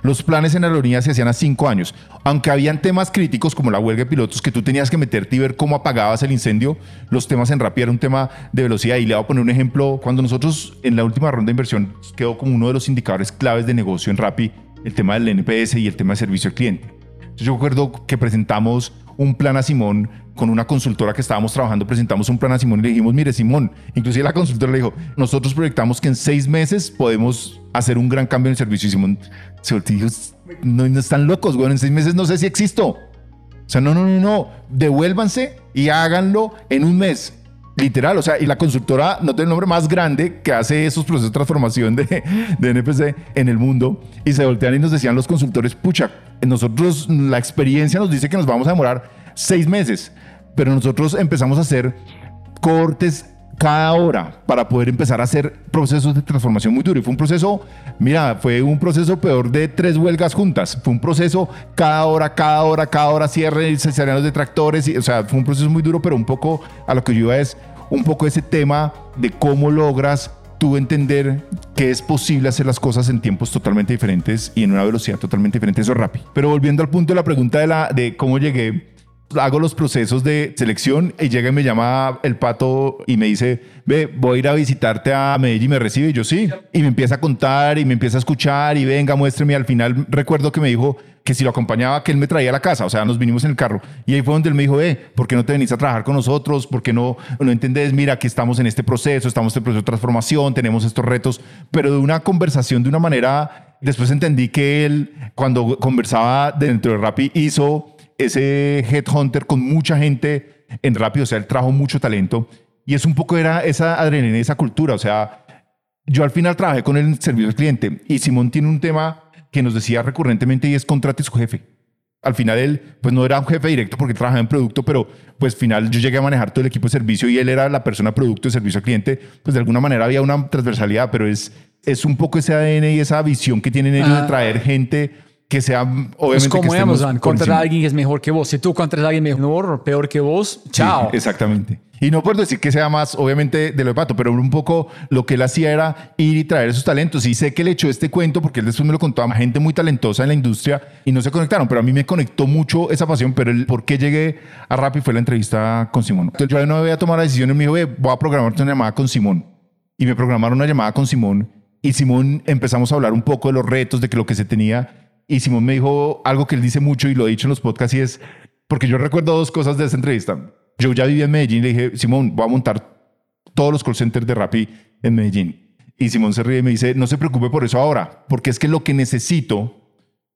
Los planes en la aerolínea se hacían a cinco años. Aunque habían temas críticos como la huelga de pilotos que tú tenías que meterte y ver cómo apagabas el incendio, los temas en Rappi era un tema de velocidad. Y le voy poner un ejemplo. Cuando nosotros en la última ronda de inversión quedó como uno de los indicadores claves de negocio en Rappi el tema del NPS y el tema de servicio al cliente. Yo recuerdo que presentamos un plan a Simón con una consultora que estábamos trabajando, presentamos un plan a Simón y le dijimos, mire Simón, inclusive la consultora le dijo, nosotros proyectamos que en seis meses podemos hacer un gran cambio en el servicio y Simón se volteó y dijo, no, están locos, güey, en seis meses no sé si existo. O sea, no, no, no, no, devuélvanse y háganlo en un mes. Literal, o sea, y la consultora, no el nombre más grande que hace esos procesos de transformación de, de NPC en el mundo. Y se voltean y nos decían los consultores, pucha, nosotros, la experiencia nos dice que nos vamos a demorar seis meses, pero nosotros empezamos a hacer cortes cada hora para poder empezar a hacer procesos de transformación muy duro. Y fue un proceso, mira, fue un proceso peor de tres huelgas juntas. Fue un proceso cada hora, cada hora, cada hora cierre, se los detractores. Y, o sea, fue un proceso muy duro, pero un poco a lo que yo iba es un poco ese tema de cómo logras tú entender que es posible hacer las cosas en tiempos totalmente diferentes y en una velocidad totalmente diferente. Eso es rápido. Pero volviendo al punto de la pregunta de, la, de cómo llegué, hago los procesos de selección y llega y me llama el pato y me dice, ve, voy a ir a visitarte a Medellín y me recibe. Y yo sí. Y me empieza a contar y me empieza a escuchar y venga, muéstreme. Al final recuerdo que me dijo que si lo acompañaba, que él me traía a la casa. O sea, nos vinimos en el carro. Y ahí fue donde él me dijo, eh, ¿por qué no te venís a trabajar con nosotros? ¿Por qué no, no entendés? Mira, que estamos en este proceso, estamos en este proceso de transformación, tenemos estos retos, pero de una conversación de una manera... Después entendí que él, cuando conversaba dentro de Rappi, hizo ese headhunter con mucha gente en Rappi, o sea, él trajo mucho talento y es un poco era esa adrenalina, esa cultura, o sea, yo al final trabajé con el servicio al cliente y Simón tiene un tema que nos decía recurrentemente y es contrate su jefe. Al final él, pues no era un jefe directo porque trabajaba en producto, pero pues final yo llegué a manejar todo el equipo de servicio y él era la persona producto de servicio al cliente, pues de alguna manera había una transversalidad, pero es, es un poco ese ADN y esa visión que tienen ellos Ah. de traer gente que sea obviamente Es como que Amazon, por contratar encima. a alguien que es mejor que vos. Si tú contratas a alguien mejor o peor que vos, chao. Sí, exactamente. Y no por decir que sea más, obviamente, de lo de Pato, pero un poco lo que él hacía era ir y traer esos talentos. Y sé que le echó este cuento porque él después me lo contó a gente muy talentosa en la industria y no se conectaron, pero a mí me conectó mucho esa pasión. Pero el por qué llegué a Rappi fue la entrevista con Simón. Entonces yo no había tomado la decisión y me dijo, "Ve, voy a programarte una llamada con Simón. Y me programaron una llamada con Simón y Simón empezamos a hablar un poco de los retos, de que lo que se tenía. Y Simón me dijo algo que él dice mucho y lo he dicho en los podcasts y es, porque yo recuerdo dos cosas de esa entrevista. Yo ya vivía en Medellín y le dije, Simón, voy a montar todos los call centers de Rappi en Medellín. Y Simón se ríe y me dice, no se preocupe por eso ahora, porque es que lo que necesito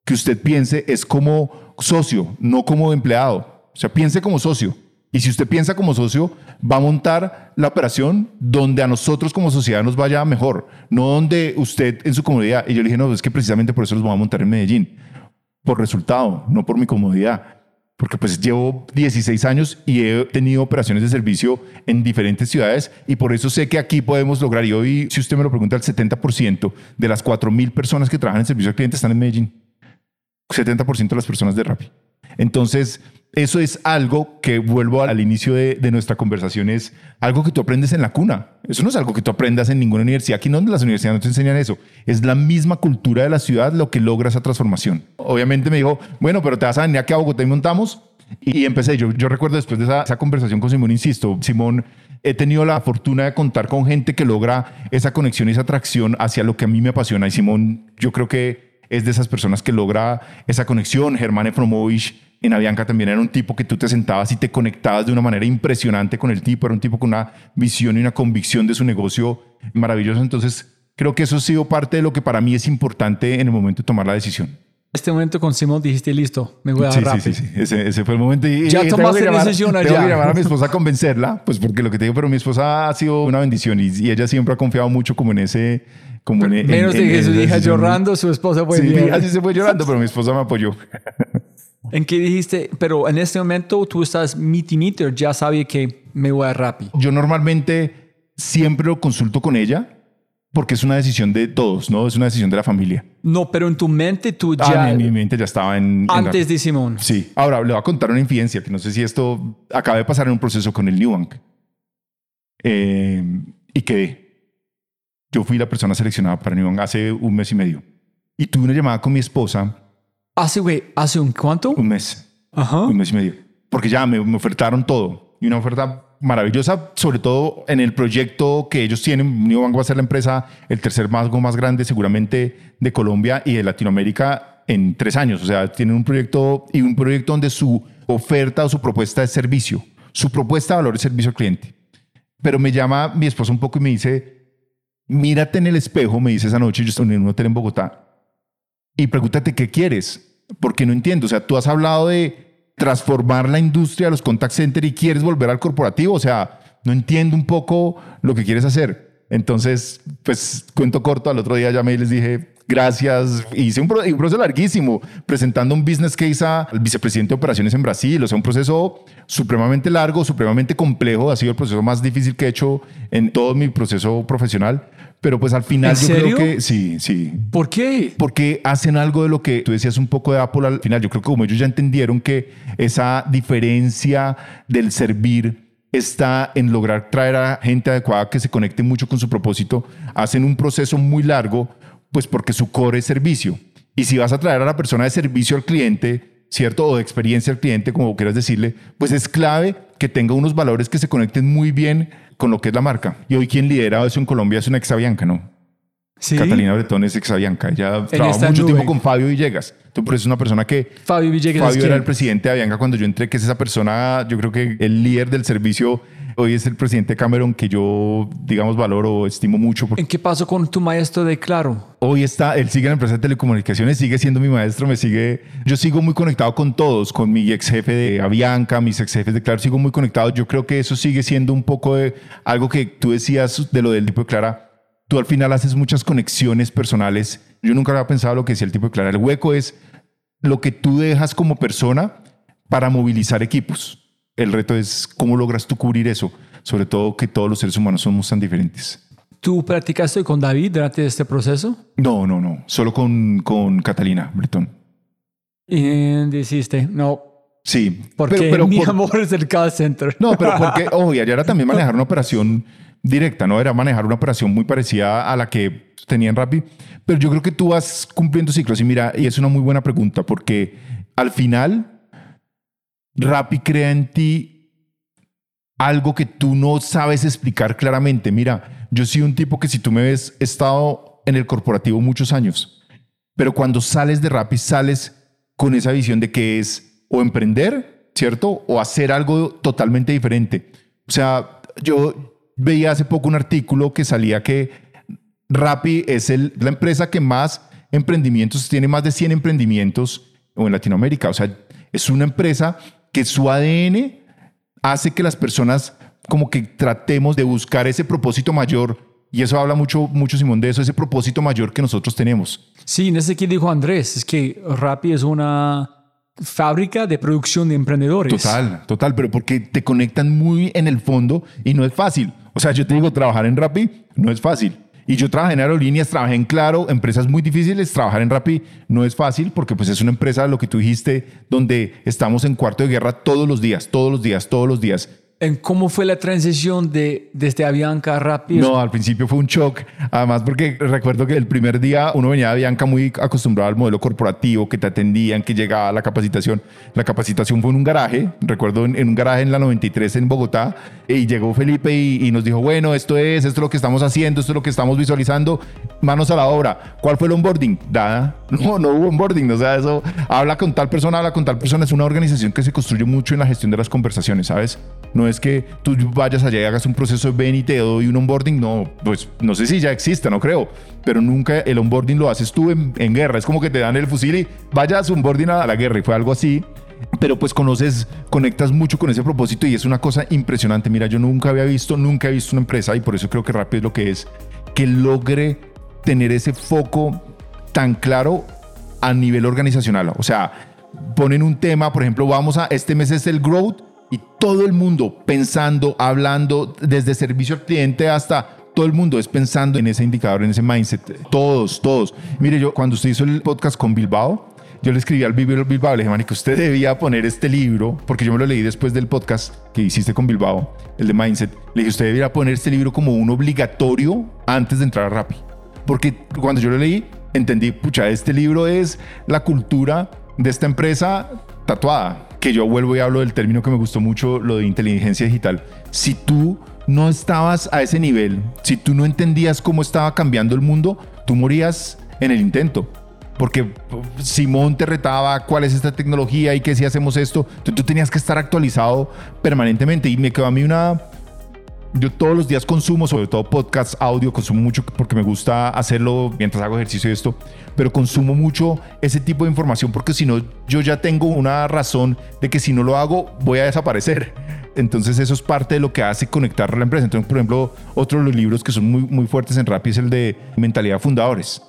que usted piense es como socio, no como empleado. O sea, piense como socio. Y si usted piensa como socio, va a montar la operación donde a nosotros como sociedad nos vaya mejor, no donde usted en su comodidad. Y yo le dije, no, es que precisamente por eso los voy a montar en Medellín. Por resultado, no por mi comodidad. Porque pues llevo 16 años y he tenido operaciones de servicio en diferentes ciudades y por eso sé que aquí podemos lograr. Y hoy, si usted me lo pregunta, el 70% de las 4.000 personas que trabajan en servicio al cliente están en Medellín. 70% de las personas de Rappi. Entonces, eso es algo que vuelvo al inicio de, de, nuestra conversación, es algo que tú aprendes en la cuna. Eso no es algo que tú aprendas en ninguna universidad. Aquí no las universidades no te enseñan eso. Es la misma cultura de la ciudad lo que logra esa transformación. Obviamente me dijo, bueno, pero te vas a venir aquí a Bogotá y montamos. Y empecé, yo, yo recuerdo después de esa, conversación con Simón, insisto, Simón, he tenido la fortuna de contar con gente que logra esa conexión y esa atracción hacia lo que a mí me apasiona. Y Simón, yo creo que es de esas personas que logra esa conexión. Germán Efromovich en Avianca también era un tipo que tú te sentabas y te conectabas de una manera impresionante con el tipo. Era un tipo con una visión y una convicción de su negocio maravilloso. Entonces, creo que eso ha sido parte de lo que para mí es importante en el momento de tomar la decisión. Este momento con Simón dijiste, listo, me voy a Sí, dar sí, rápido. sí, sí. Ese, ese fue el momento. Y, Ya tengo tomaste llamar- decisión Tengo allá. que llamar a mi esposa a convencerla, pues porque lo que te digo, pero mi esposa ha sido una bendición y, y ella siempre ha confiado mucho como en ese... Como en, en- Menos de en- que en su hija llorando, su esposa fue Sí, hija sí se fue llorando, pero mi esposa me apoyó. ¿En qué dijiste? Pero en este momento tú estás miti miti, ya sabía que me voy a rápido. Yo normalmente siempre lo consulto con ella porque es una decisión de todos, ¿no? Es una decisión de la familia. No, pero en tu mente tú Ah, ya... mi, mi mente ya estaba en... antes de Simón. Sí. Ahora, le voy a contar una infidencia, que no sé si esto acaba de pasar en un proceso con el Nubank. Eh, y quedé. Yo fui la persona seleccionada para Nubank hace un mes y medio. Y tuve una llamada con mi esposa Hace, güey, ¿hace un cuánto? un mes, Ajá. un mes y medio. Porque ya me, me ofertaron todo. Y una oferta maravillosa, sobre todo en el proyecto que ellos tienen. Nubank va a ser la empresa, el tercer banco más grande seguramente de Colombia y de Latinoamérica en tres años. O sea, tienen un proyecto y un proyecto donde su oferta o su propuesta es servicio. Su propuesta de valor es servicio al cliente. Pero me llama mi esposa un poco y me dice, mírate en el espejo, me dice esa noche, yo estoy en un hotel en Bogotá, y pregúntate qué quieres, porque no entiendo. O sea, tú has hablado de transformar la industria de los contact center y quieres volver al corporativo. O sea, no entiendo un poco lo que quieres hacer. Entonces, pues cuento corto, al otro día llamé y les dije, gracias. Hice un, un proceso larguísimo, presentando un business case al vicepresidente de operaciones en Brasil. O sea, un proceso supremamente largo, supremamente complejo. Ha sido el proceso más difícil que he hecho en todo mi proceso profesional. Pero pues al final ¿En yo serio? creo que sí, sí ¿Por qué? porque hacen algo de lo que tú decías un poco de Apple al final. Yo creo que como ellos ya entendieron que esa diferencia del servir está en lograr traer a gente adecuada que se conecte mucho con su propósito, hacen un proceso muy largo, pues porque su core es servicio. Y si vas a traer a la persona de servicio al cliente, ¿cierto? O de experiencia al cliente, como quieras decirle, pues es clave que tenga unos valores que se conecten muy bien con lo que es la marca. Y hoy quien lidera eso en Colombia es una exavianca, ¿no? Sí. Catalina Bretón es exavianca. Ella trabajó mucho nube. tiempo con Fabio Villegas. Entonces, por eso es una persona que... Fabio Villegas. Fabio era el presidente de Avianca cuando yo entré, que es esa persona, yo creo que el líder del servicio. Hoy es el presidente Cameron, que yo, digamos, valoro, estimo mucho. Porque ¿En qué pasó con tu maestro de Claro? hoy está, él sigue en la empresa de telecomunicaciones, sigue siendo mi maestro, me sigue... Yo sigo muy conectado con todos, con mi ex jefe de Avianca, mis ex jefes de Claro, sigo muy conectado. Yo creo que eso sigue siendo un poco de algo que tú decías de lo del tipo de Clara. Tú al final haces muchas conexiones personales. Yo nunca había pensado lo que decía el tipo de Clara. El hueco es lo que tú dejas como persona para movilizar equipos. El reto es cómo logras tú cubrir eso, sobre todo que todos los seres humanos somos tan diferentes. ¿Tú practicaste con David durante este proceso? No, no, no, solo con, con Catalina Bretón. Y dijiste, no, Sí, porque pero, pero mi por- amor es el call center. No, pero porque, ojo, y allá era también manejar una operación directa, ¿no? Era manejar una operación muy parecida a la que tenía en Rappi. Pero yo creo que tú vas cumpliendo ciclos y mira, y es una muy buena pregunta porque al final Rappi crea en ti algo que tú no sabes explicar claramente. Mira, yo soy un tipo que si tú me ves, he estado en el corporativo muchos años, pero cuando sales de Rappi sales con esa visión de que es o emprender, ¿cierto? O hacer algo totalmente diferente. O sea, yo veía hace poco un artículo que salía que Rappi es la empresa que más emprendimientos, tiene más de 100 emprendimientos en Latinoamérica. O sea, es una empresa que su ADN hace que las personas como que tratemos de buscar ese propósito mayor. Y eso habla mucho, mucho Simón de eso, ese propósito mayor que nosotros tenemos. Sí, en ese que dijo Andrés, es que Rappi es una fábrica de producción de emprendedores. Total, total, pero porque te conectan muy en el fondo y no es fácil. O sea, yo te digo, trabajar en Rappi no es fácil. Y yo trabajé en aerolíneas, trabajé en Claro, empresas muy difíciles. Trabajar en Rappi no es fácil porque pues es una empresa, lo que tú dijiste, donde estamos en cuarto de guerra todos los días, todos los días, todos los días. ¿En cómo fue la transición de desde Avianca a Rappi? No, al principio fue un shock. Además, porque recuerdo que el primer día uno venía de Avianca muy acostumbrado al modelo corporativo, que te atendían, que llegaba la capacitación. La capacitación fue en un garaje, recuerdo en, en un garaje en la 93 en Bogotá, y llegó Felipe y, y nos dijo, bueno, esto es, esto es lo que estamos haciendo, esto es lo que estamos visualizando, manos a la obra. ¿Cuál fue el onboarding? Nada. No, no hubo onboarding. O sea, eso habla con tal persona, habla con tal persona. Es una organización que se construye mucho en la gestión de las conversaciones, ¿sabes? No es que tú vayas allá y hagas un proceso de ven y te doy un onboarding. No, pues no sé si ya existe, no creo. Pero nunca el onboarding lo haces tú en, en guerra. Es como que te dan el fusil y vayas onboarding a la guerra. Y fue algo así pero pues conoces, conectas mucho con ese propósito y es una cosa impresionante. Mira, yo nunca había visto, nunca he visto una empresa y por eso creo que Rappi es lo que es, que logre tener ese foco tan claro a nivel organizacional. O sea, ponen un tema, por ejemplo, vamos a, este mes es el growth y todo el mundo pensando, hablando, desde servicio al cliente hasta todo el mundo es pensando en ese indicador, en ese mindset. Todos, todos. Mire, yo cuando usted hizo el podcast con Bilbao, yo le escribí al Bilbao, le dije, que usted debía poner este libro, porque yo me lo leí después del podcast que hiciste con Bilbao, el de Mindset. Le dije, usted debería poner este libro como un obligatorio antes de entrar a Rappi. Porque cuando yo lo leí, entendí, pucha, este libro es la cultura de esta empresa tatuada. Que yo vuelvo y hablo del término que me gustó mucho, lo de inteligencia digital. Si tú no estabas a ese nivel, si tú no entendías cómo estaba cambiando el mundo, tú morías en el intento. Porque Simón te retaba cuál es esta tecnología y que si hacemos esto, tú, tú tenías que estar actualizado permanentemente. Y me quedó a mí una, yo todos los días consumo, sobre todo podcast, audio, consumo mucho porque me gusta hacerlo mientras hago ejercicio y esto, pero consumo mucho ese tipo de información porque si no, yo ya tengo una razón de que si no lo hago, voy a desaparecer. Entonces eso es parte de lo que hace conectar a la empresa. Entonces, por ejemplo, otro de los libros que son muy, muy fuertes en Rappi es el de Mentalidad Fundadores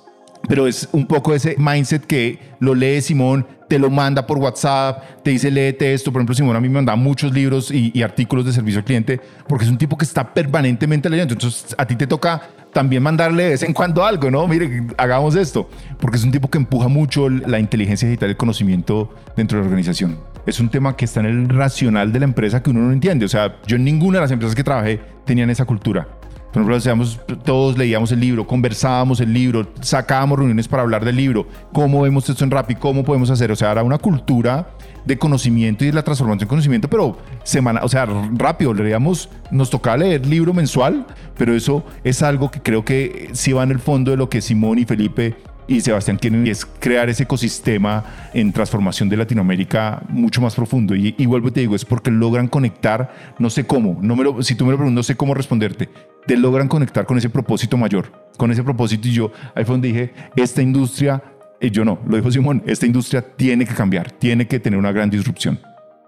pero es un poco ese mindset que lo lee Simón, te lo manda por WhatsApp, te dice léete esto. Por ejemplo, Simón a mí me manda muchos libros y, y, artículos de servicio al cliente porque es un tipo que está permanentemente leyendo. Entonces a ti te toca también mandarle de vez en cuando algo, ¿no? Mire, hagamos esto, porque es un tipo que empuja mucho la inteligencia digital, el conocimiento dentro de la organización. Es un tema que está en el racional de la empresa que uno no entiende. O sea, yo en ninguna de las empresas que trabajé tenían esa cultura. Por ejemplo, hacíamos, todos leíamos el libro, conversábamos el libro, sacábamos reuniones para hablar del libro, cómo vemos esto en Rappi, cómo podemos hacer. O sea, era una cultura de conocimiento y de la transformación en conocimiento, pero semana, o sea, rápido, leíamos, nos tocaba leer libro mensual, pero eso es algo que creo que sí va en el fondo de lo que Simón y Felipe y Sebastián quieren es crear ese ecosistema en transformación de Latinoamérica mucho más profundo. Y, y vuelvo y te digo, es porque logran conectar, no sé cómo, no me lo, si tú me lo preguntas, no sé cómo responderte, te logran conectar con ese propósito mayor, con ese propósito. Y yo, ahí fue donde dije, esta industria, y yo no, lo dijo Simón, esta industria tiene que cambiar, tiene que tener una gran disrupción.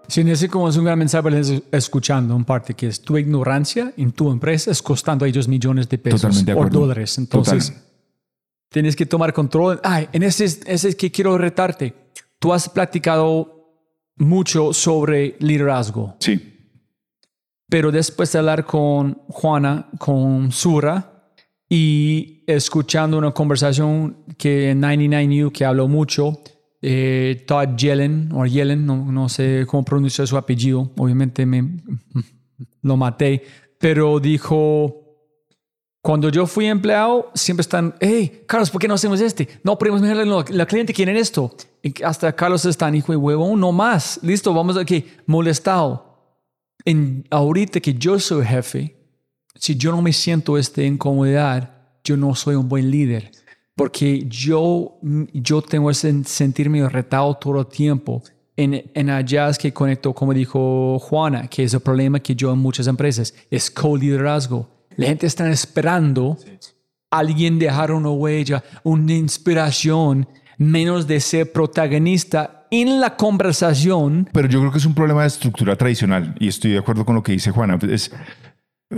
Sí, en ese como es un gran mensaje para escuchando, en parte, que es tu ignorancia en tu empresa es costando a ellos millones de pesos o dólares. Entonces, Total. Tienes que tomar control. Ay, en ese, ese es que quiero retarte. Tú has platicado mucho sobre liderazgo, Sí, pero después de hablar con Juana, con Sura, y escuchando una conversación que en 99U que habló mucho, eh, Todd Yellen, o Yellen, no, no sé cómo pronunciar su apellido, obviamente me lo maté, pero dijo, cuando yo fui empleado, siempre están, hey, Carlos, ¿por qué no hacemos este? No, podemos mejorarle, no, la cliente quiere esto. Y hasta Carlos está, hijo de huevo, no más, listo, vamos aquí, molestado. En, ahorita que yo soy jefe, si yo no me siento esta incomodidad, yo no soy un buen líder. Porque yo, yo tengo ese sentirme retado todo el tiempo. En, en allá es que conecto, como dijo Juana, que es el problema que yo en muchas empresas, es co-liderazgo. La gente está esperando alguien dejar una huella, una inspiración, menos de ser protagonista en la conversación. pero yo creo que es un problema de estructura tradicional y estoy de acuerdo con lo que dice Juana. Es,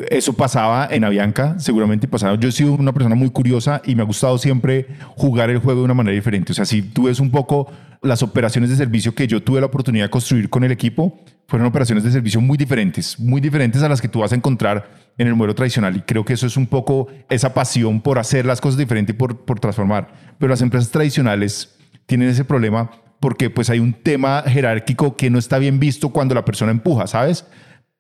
eso pasaba en Avianca, seguramente pasaba. Yo he sido una persona muy curiosa y me ha gustado siempre jugar el juego de una manera diferente. O sea, si tú ves un poco las operaciones de servicio que yo tuve la oportunidad de construir con el equipo, fueron operaciones de servicio muy diferentes, muy diferentes a las que tú vas a encontrar en el modelo tradicional. Y creo que eso es un poco esa pasión por hacer las cosas diferentes y por, por transformar. Pero las empresas tradicionales tienen ese problema porque pues hay un tema jerárquico que no está bien visto cuando la persona empuja, ¿sabes?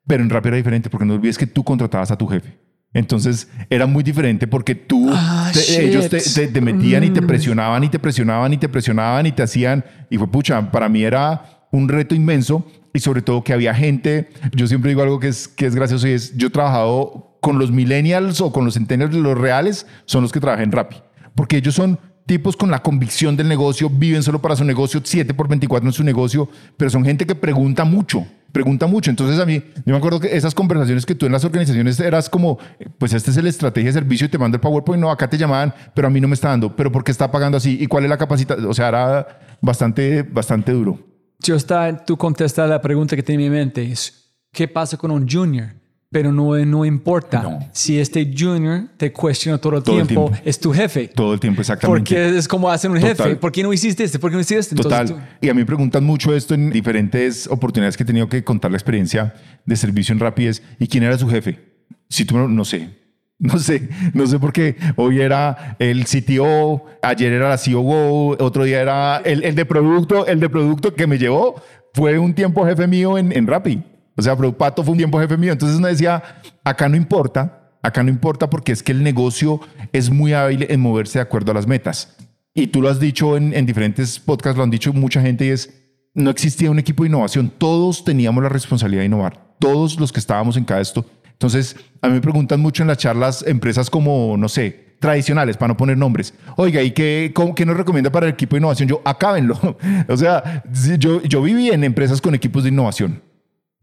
Pero en Rappi era diferente porque no olvides que tú contratabas a tu jefe. Entonces era muy diferente porque tú, Ah, te- ellos te, te- te metían y te Mm. presionaban y te presionaban y te presionaban y te hacían. Y fue pucha, para mí era un reto inmenso y sobre todo que había gente. Yo siempre digo algo que es, que es gracioso y es: yo he trabajado con los millennials o con los centennials, los reales, son los que trabajan en Rappi. Porque ellos son tipos con la convicción del negocio, viven solo para su negocio, 7 por 24 en su negocio, pero son gente que pregunta mucho, pregunta mucho. Entonces a mí, yo me acuerdo que esas conversaciones que tú en las organizaciones eras como, pues esta es la estrategia de servicio y te mando el PowerPoint, no, acá te llamaban, pero a mí no me está dando, pero ¿por qué está pagando así? ¿Y cuál es la capacidad? O sea, era bastante, bastante duro. Yo está, tú contestas la pregunta que tenía en mi mente. Es, ¿Qué pasa con un junior? Pero no, no importa. No. Si este junior te cuestiona todo el, Todo el tiempo, tiempo. es tu jefe. Todo el tiempo, exactamente. Porque es como hacer un Total. jefe. ¿Por qué no hiciste este? ¿Por qué no hiciste este? Entonces Total. Y a mí me preguntan mucho esto en diferentes oportunidades que he tenido que contar la experiencia de servicio en Rapidez. ¿Y quién era su jefe? Si tú no, no sé. No sé, no sé por qué. Hoy era el CTO, ayer era la COO, otro día era el, el de producto, el de producto que me llevó. Fue un tiempo jefe mío en, en Rappi. O sea, Pato fue un tiempo jefe mío. Entonces uno decía, acá no importa, acá no importa porque es que el negocio es muy hábil en moverse de acuerdo a las metas. Y tú lo has dicho en, en diferentes podcasts, lo han dicho mucha gente y es, no existía un equipo de innovación, todos teníamos la responsabilidad de innovar, todos los que estábamos en cada esto. Entonces, a mí me preguntan mucho en las charlas empresas como, no sé, tradicionales, para no poner nombres. Oiga, ¿y qué, cómo- qué nos recomienda para el equipo de innovación? Yo, acábenlo. o sea, yo, yo viví en empresas con equipos de innovación.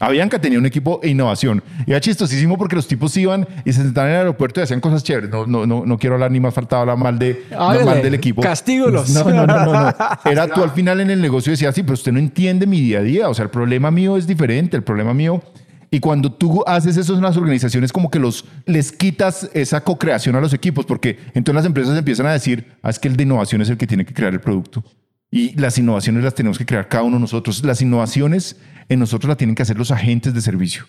Avianca tenía un equipo de innovación. Y era chistosísimo porque los tipos iban y se sentaban en el aeropuerto y hacían cosas chéveres. No, no, no, no quiero hablar ni más faltaba hablar mal, de, no, mal del equipo. castígolos. No, no, no, no, no. Era tú al final en el negocio decías, sí, pero usted no entiende mi día a día. O sea, el problema mío es diferente. El problema mío... Y cuando tú haces eso en las organizaciones, como que los, les quitas esa co-creación a los equipos, porque entonces las empresas empiezan a decir, ah, es que el de innovación es el que tiene que crear el producto. Y las innovaciones las tenemos que crear cada uno de nosotros. Las innovaciones en nosotros las tienen que hacer los agentes de servicio.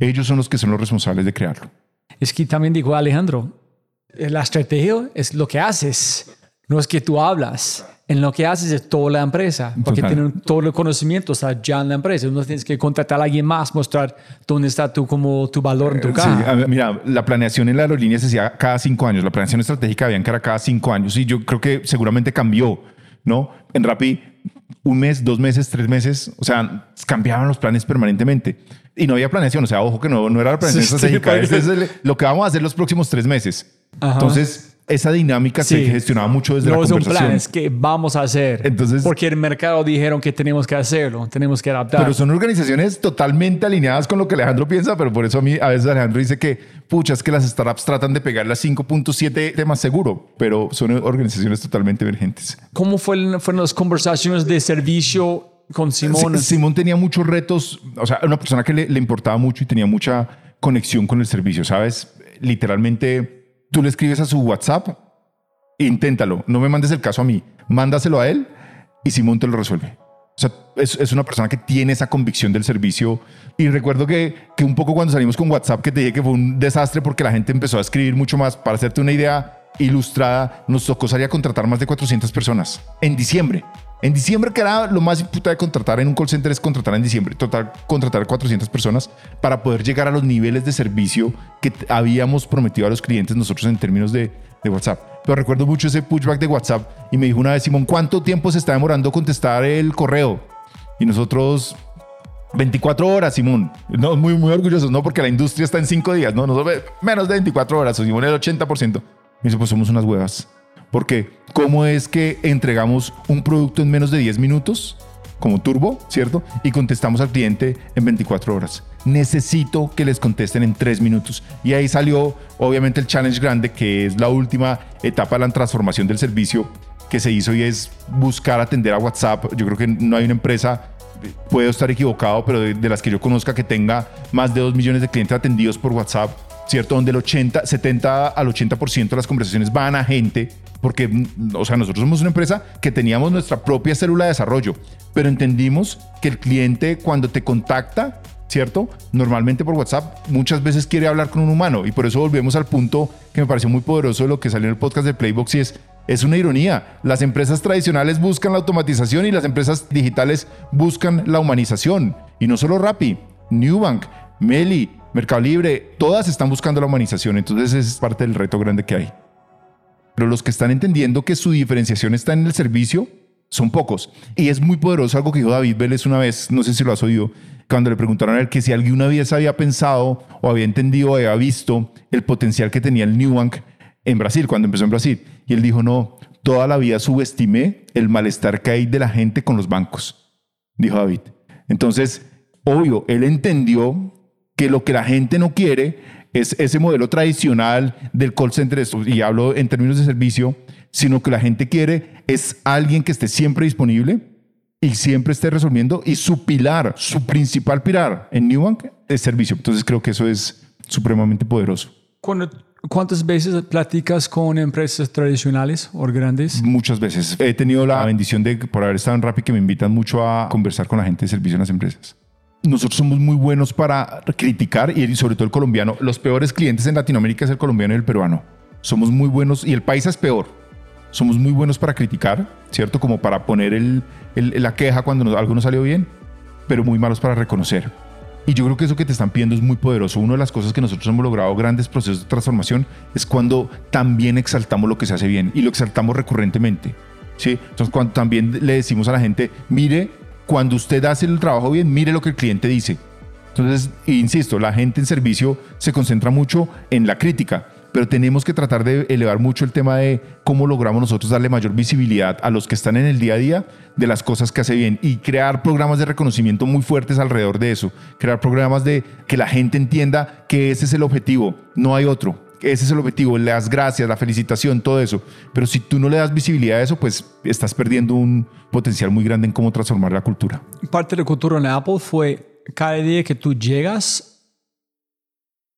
Ellos son los que son los responsables de crearlo. Es que también dijo Alejandro, eh, la estrategia es lo que haces, no es que tú hablas. En lo que haces es toda la empresa, porque Total. tienen todo el conocimiento está ya en la empresa. No tienes que contratar a alguien más, mostrar dónde está tu, como, tu valor en tu Sí, caja. ver, mira, la planeación en la aerolínea se hacía cada cinco años. La planeación estratégica habían que era cada cinco años y yo creo que seguramente cambió, ¿no? En Rappi, un mes, dos meses, tres meses, o sea, cambiaban los planes permanentemente y no había planeación. O sea, ojo que no, no era la planeación Sí, sí, es el- lo que vamos a hacer los próximos tres meses. Ajá. Entonces, esa dinámica se Sí. gestionaba mucho desde no la son conversación. planes que vamos a hacer. Entonces- porque el mercado dijeron que tenemos que hacerlo, tenemos que adaptar. Pero son organizaciones totalmente alineadas con lo que Alejandro piensa, pero por eso a mí a veces Alejandro dice que, pucha, es que las startups tratan de pegar las 5.7 temas seguro, pero son organizaciones totalmente emergentes. ¿Cómo fue- fueron las conversaciones de servicio con Simón? Simón tenía muchos retos, o sea, una persona que le, le importaba mucho y tenía mucha conexión con el servicio, ¿sabes? Literalmente, tú le escribes a su WhatsApp, inténtalo, no me mandes el caso a mí, mándaselo a él y Simón te lo resuelve. O sea, es, es una persona que tiene esa convicción del servicio. Y recuerdo que, que un poco cuando salimos con WhatsApp, que te dije que fue un desastre porque la gente empezó a escribir mucho más. Para hacerte una idea ilustrada, nos tocó salir a contratar más de 400 personas en diciembre. En diciembre, que era lo más puta de contratar en un call center, es contratar en diciembre, total, contratar 400 personas para poder llegar a los niveles de servicio que habíamos prometido a los clientes nosotros en términos de, de WhatsApp. Pero recuerdo mucho ese pushback de WhatsApp y me dijo una vez, Simón, ¿cuánto tiempo se está demorando contestar el correo? Y nosotros, 24 horas, Simón. No, muy, muy orgullosos, no porque la industria está en 5 días, no, nosotros menos de 24 horas, Simón, el 80%. Y dice, pues somos unas huevas. Porque, ¿cómo es que entregamos un producto en menos de 10 minutos? Como turbo, ¿cierto? Y contestamos al cliente en 24 horas. Necesito que les contesten en 3 minutos. Y ahí salió, obviamente, el challenge grande, que es la última etapa de la transformación del servicio que se hizo y es buscar atender a WhatsApp. Yo creo que no hay una empresa puedo estar equivocado, pero de, de las que yo conozca que tenga más de 2 millones de clientes atendidos por WhatsApp, ¿cierto? Donde el 80, 70 al 80% de las conversaciones van a gente, porque, o sea, nosotros somos una empresa que teníamos nuestra propia célula de desarrollo, pero entendimos que el cliente cuando te contacta, ¿cierto? Normalmente por WhatsApp muchas veces quiere hablar con un humano y por eso volvemos al punto que me pareció muy poderoso de lo que salió en el podcast de Playbox y es es una ironía. Las empresas tradicionales buscan la automatización y las empresas digitales buscan la humanización. Y no solo Rappi, Newbank, Meli, Mercado Libre, todas están buscando la humanización, entonces es parte del reto grande que hay. Pero los que están entendiendo que su diferenciación está en el servicio son pocos. Y es muy poderoso algo que dijo David Vélez una vez, no sé si lo has oído, cuando le preguntaron a él que si alguna vez había pensado o había entendido o había visto el potencial que tenía el Nubank en Brasil, cuando empezó en Brasil. Y él dijo, no, toda la vida subestimé el malestar que hay de la gente con los bancos, dijo David. Entonces, obvio, él entendió que lo que la gente no quiere es ese modelo tradicional del call center, y hablo en términos de servicio, sino que la gente quiere es alguien que esté siempre disponible y siempre esté resolviendo y su pilar, su principal pilar en Newbank es servicio. Entonces creo que eso es supremamente poderoso. Cuando ¿Cuántas veces platicas con empresas tradicionales o grandes? Muchas veces. He tenido la bendición de, por haber estado en Rappi, que me invitan mucho a conversar con la gente de servicio en las empresas. Nosotros somos muy buenos para criticar y sobre todo el colombiano. Los peores clientes en Latinoamérica es el colombiano y el peruano. Somos muy buenos y el país es peor. Somos muy buenos para criticar, ¿cierto? Como para poner la queja cuando algo no salió bien, pero muy malos para reconocer. Y yo creo que eso que te están pidiendo es muy poderoso. Una de las cosas que nosotros hemos logrado grandes procesos de transformación es cuando también exaltamos lo que se hace bien y lo exaltamos recurrentemente. ¿sí? Entonces, cuando también le decimos a la gente, mire, cuando usted hace el trabajo bien, mire lo que el cliente dice. Entonces, insisto, la gente en servicio se concentra mucho en la crítica, pero tenemos que tratar de elevar mucho el tema de cómo logramos nosotros darle mayor visibilidad a los que están en el día a día de las cosas que hace bien y crear programas de reconocimiento muy fuertes alrededor de eso, crear programas de que la gente entienda que ese es el objetivo, no hay otro. Ese es el objetivo, le das gracias, la felicitación, todo eso. Pero si tú no le das visibilidad a eso, pues estás perdiendo un potencial muy grande en cómo transformar la cultura. Parte de la cultura en Apple fue cada día que tú llegas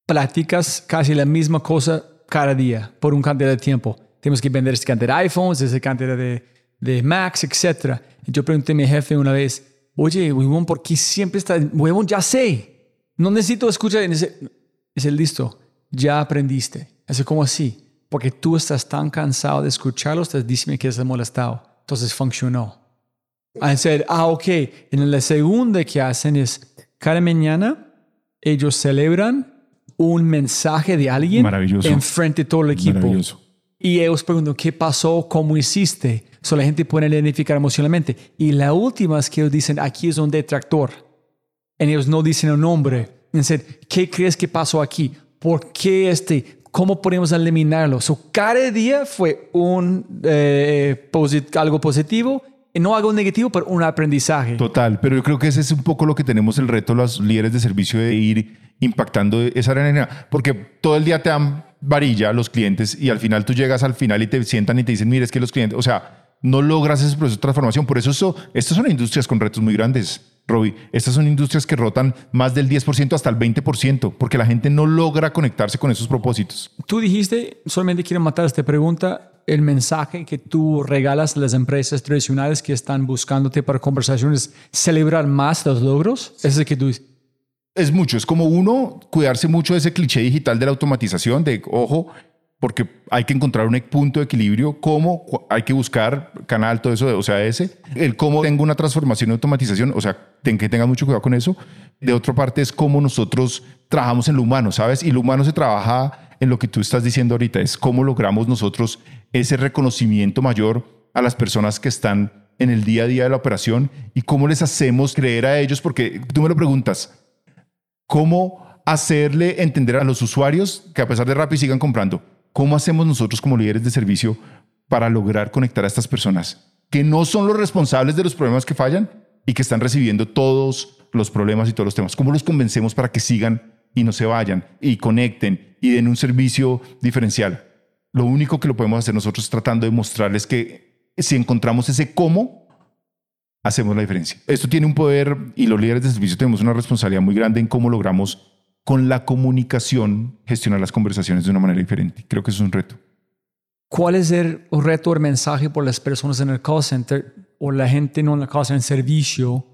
platicas casi la misma cosa cada día por un cantidad de tiempo. Tenemos que vender esta cantidad de iPhones, esta cantidad de, de Macs, etc. Yo pregunté a mi jefe una vez, oye, huevón, ¿por qué siempre está, huevón, ya sé, no necesito escuchar. Es el listo, ya aprendiste. Es como así, porque tú estás tan cansado de escucharlo, estás diciendo que estás molestado. Entonces funcionó. I said, ah, ok. En la segunda que hacen es, cada mañana ellos celebran un mensaje de alguien Maravilloso. enfrente de todo el equipo. Maravilloso. Y ellos preguntan, ¿qué pasó? ¿Cómo hiciste? So, la gente puede identificar emocionalmente. Y la última es que ellos dicen, aquí es un detractor. Y ellos no dicen el nombre. Dicen, ¿qué crees que pasó aquí? ¿Por qué este? ¿Cómo podemos eliminarlo? So, cada día fue un, eh, algo positivo no algo negativo, pero un aprendizaje. Total, pero yo creo que ese es un poco lo que tenemos el reto los líderes de servicio de ir impactando esa arena, porque todo el día te dan varilla los clientes y al final tú llegas al final y te sientan y te dicen, mire, es que los clientes, o sea, no logras ese proceso de transformación. Por eso, eso estas son industrias con retos muy grandes. Robbie, estas son industrias que rotan más del 10% hasta el 20%, porque la gente no logra conectarse con esos propósitos. Tú dijiste, solamente quiero matar esta pregunta, el mensaje que tú regalas a las empresas tradicionales que están buscándote para conversaciones, celebrar más los logros, es el que tú dices es mucho, es como uno cuidarse mucho de ese cliché digital de la automatización, de ojo, porque hay que encontrar un punto de equilibrio, cómo hay que buscar canal, todo eso, o sea, ese, el cómo tengo una transformación y automatización, o sea, ten, que tenga mucho cuidado con eso. De otra parte es cómo nosotros trabajamos en lo humano, ¿sabes? Y lo humano se trabaja en lo que tú estás diciendo ahorita, es cómo logramos nosotros ese reconocimiento mayor a las personas que están en el día a día de la operación y cómo les hacemos creer a ellos, porque tú me lo preguntas, cómo hacerle entender a los usuarios que a pesar de Rappi sigan comprando. ¿Cómo hacemos nosotros como líderes de servicio para lograr conectar a estas personas que no son los responsables de los problemas que fallan y que están recibiendo todos los problemas y todos los temas? ¿Cómo los convencemos para que sigan y no se vayan y conecten y den un servicio diferencial? Lo único que lo podemos hacer nosotros es tratando de mostrarles que si encontramos ese cómo, hacemos la diferencia. Esto tiene un poder y los líderes de servicio tenemos una responsabilidad muy grande en cómo logramos con la comunicación gestionar las conversaciones de una manera diferente. Creo que eso es un reto. ¿Cuál es el reto o el mensaje por las personas en el call center o la gente no en el call center en servicio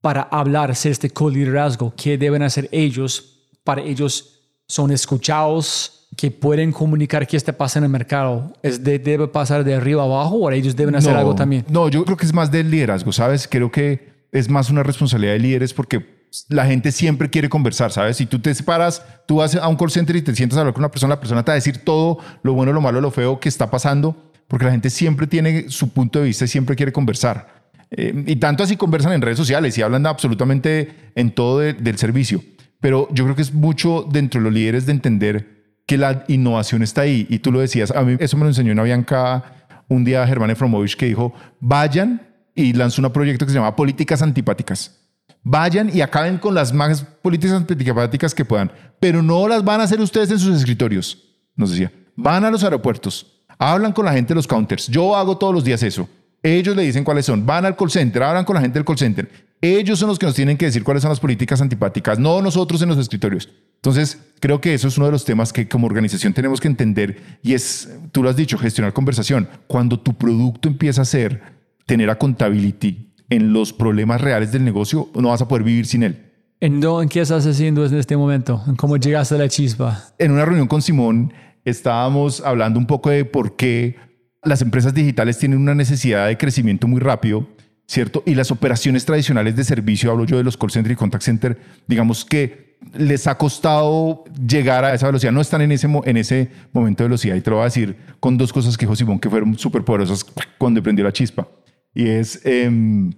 para hablar, hacer este co-liderazgo? ¿Qué deben hacer ellos para ellos son escuchados, que pueden comunicar qué está pasando en el mercado? ¿Es ¿Debe pasar de arriba abajo o ellos deben hacer algo también? No, yo creo que es más del liderazgo, ¿sabes? Creo que es más una responsabilidad de líderes porque la gente siempre quiere conversar, ¿sabes? Si tú te paras, tú vas a un call center y te sientas a hablar con una persona, la persona te va a decir todo lo bueno, lo malo, lo feo que está pasando, porque la gente siempre tiene su punto de vista y siempre quiere conversar. Eh, y tanto así conversan en redes sociales y hablan absolutamente en todo de- del servicio. Pero yo creo que es mucho dentro de los líderes de entender que la innovación está ahí. Y tú lo decías, a mí eso me lo enseñó una Bianca un día Germán Efromovich que dijo, vayan y lanzó un proyecto que se llama Políticas Antipáticas. Vayan y acaben con las más políticas antipáticas que puedan, pero no las van a hacer ustedes en sus escritorios, nos decía. Van a los aeropuertos, hablan con la gente de los counters. Yo hago todos los días eso. Ellos le dicen cuáles son. Van al call center, hablan con la gente del call center. Ellos son los que nos tienen que decir cuáles son las políticas antipáticas, no nosotros en los escritorios. Entonces, creo que eso es uno de los temas que como organización tenemos que entender y es, tú lo has dicho, gestionar conversación. Cuando tu producto empieza a ser, tener accountability en los problemas reales del negocio, no vas a poder vivir sin él. ¿En, dó- en qué estás haciendo en este momento? ¿En ¿Cómo llegaste a la chispa? En una reunión con Simón estábamos hablando un poco de por qué las empresas digitales tienen una necesidad de crecimiento muy rápido, ¿cierto? Y las operaciones tradicionales de servicio, hablo yo de los call center y contact center, digamos que les ha costado llegar a esa velocidad, no están en ese, en ese momento de velocidad. Y te lo voy a decir con dos cosas que dijo Simón que fueron súper poderosas cuando prendió la chispa. Y es... em,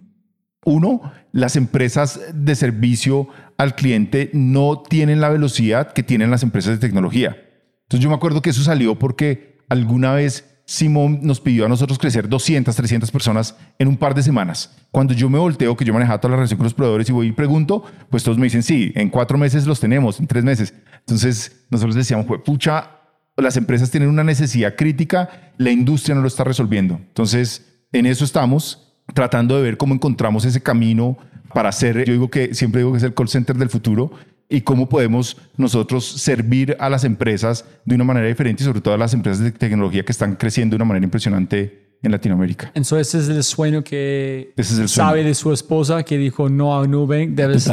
uno, las empresas de servicio al cliente no tienen la velocidad que tienen las empresas de tecnología. Entonces yo me acuerdo que eso salió porque alguna vez Simón nos pidió a nosotros crecer 200, 300 personas en un par de semanas. Cuando yo me volteo, que yo manejaba toda la relación con los proveedores y voy y pregunto, pues todos me dicen, sí, en cuatro meses los tenemos, en tres meses. Entonces nosotros decíamos, "Jue pucha, las empresas tienen una necesidad crítica, la industria no lo está resolviendo. Entonces, en eso estamos, tratando de ver cómo encontramos ese camino para hacer, yo digo que siempre digo que es el call center del futuro y cómo podemos nosotros servir a las empresas de una manera diferente y sobre todo a las empresas de tecnología que están creciendo de una manera impresionante en Latinoamérica. Entonces ese es el sueño que es el sueño. sabe de su esposa que dijo no a Nubank. Debes,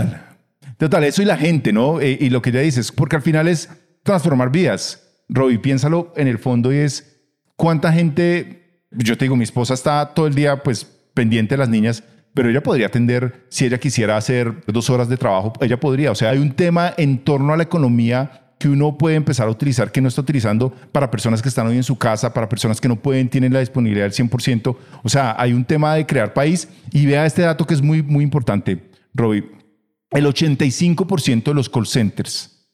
Total, eso y la gente, ¿no? Eh, y lo que ya dices, porque al final es transformar vidas. Robbie, piénsalo en el fondo y es cuánta gente, yo te digo, mi esposa está todo el día pues pendiente de las niñas, pero ella podría atender, si ella quisiera hacer dos horas de trabajo, ella podría. O sea, hay un tema en torno a la economía que uno puede empezar a utilizar que no está utilizando para personas que están hoy en su casa, para personas que no pueden, tienen la disponibilidad del 100%. O sea, hay un tema de crear país y vea este dato que es muy, muy importante, Robbie. El 85% de los call centers,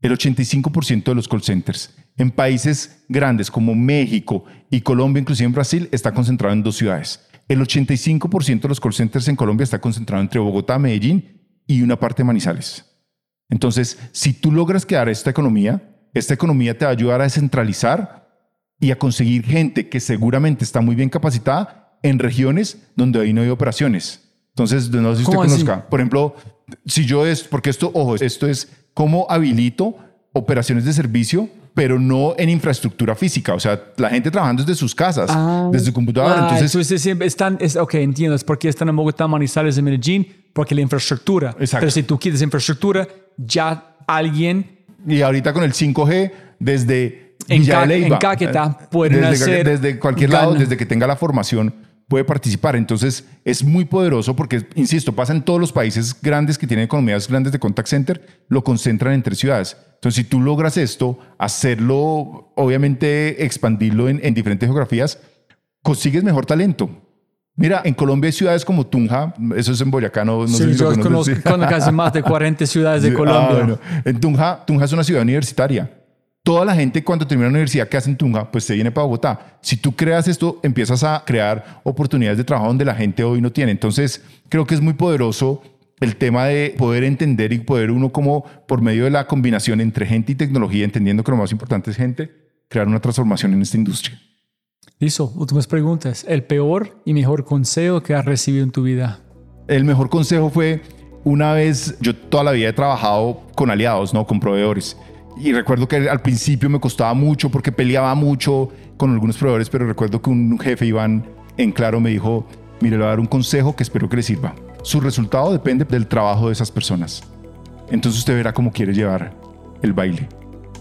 el 85% de los call centers en países grandes como México y Colombia, inclusive en Brasil, está concentrado en dos ciudades. El 85% de los call centers en Colombia está concentrado entre Bogotá, Medellín y una parte de Manizales. Entonces, si tú logras crear esta economía, esta economía te va a ayudar a descentralizar y a conseguir gente que seguramente está muy bien capacitada en regiones donde ahí no hay operaciones. Entonces, no sé si usted ¿Cómo así? conozca. Por ejemplo, si yo es, porque esto, ojo, esto es cómo habilito operaciones de servicio, pero no en infraestructura física. O sea, la gente trabajando desde sus casas, desde su computadora. Ah, entonces, entonces siempre están, es, ok, entiendo, es porque están en Bogotá, Manizales y Medellín, porque la infraestructura. Exacto. Pero si tú quieres infraestructura, ya alguien y ahorita con el 5G, desde En Ca- en Caquetá pueden desde, hacer- desde cualquier lado, desde que tenga la formación, puede participar. Entonces, es muy poderoso porque, insisto, pasa en todos los países grandes que tienen economías grandes de contact center, lo concentran en tres ciudades. Entonces, si tú logras esto, hacerlo, obviamente, expandirlo en, en diferentes geografías, consigues mejor talento. Mira, en Colombia hay ciudades como Tunja, eso es en Boyacá, no, no Sí, sé si lo yo conoces. conozco, Sí. conozco casi más de 40 ciudades de Colombia. ah, bueno. En Tunja, Tunja es una ciudad universitaria. Toda la gente cuando termina la universidad que hace en Tunja, pues se viene para Bogotá. Si tú creas esto, empiezas a crear oportunidades de trabajo donde la gente hoy no tiene. Entonces, creo que es muy poderoso el tema de poder entender y poder uno como por medio de la combinación entre gente y tecnología, entendiendo que lo más importante es gente, crear una transformación en esta industria. Listo, últimas preguntas. El peor y mejor consejo que has recibido en tu vida. El mejor consejo fue una vez, yo toda la vida he trabajado con aliados, ¿no? Con proveedores. Y recuerdo que al principio me costaba mucho porque peleaba mucho con algunos proveedores, pero recuerdo que un jefe, Iván, en claro me dijo, mire, le voy a dar un consejo que espero que le sirva. Su resultado depende del trabajo de esas personas. Entonces usted verá cómo quiere llevar el baile.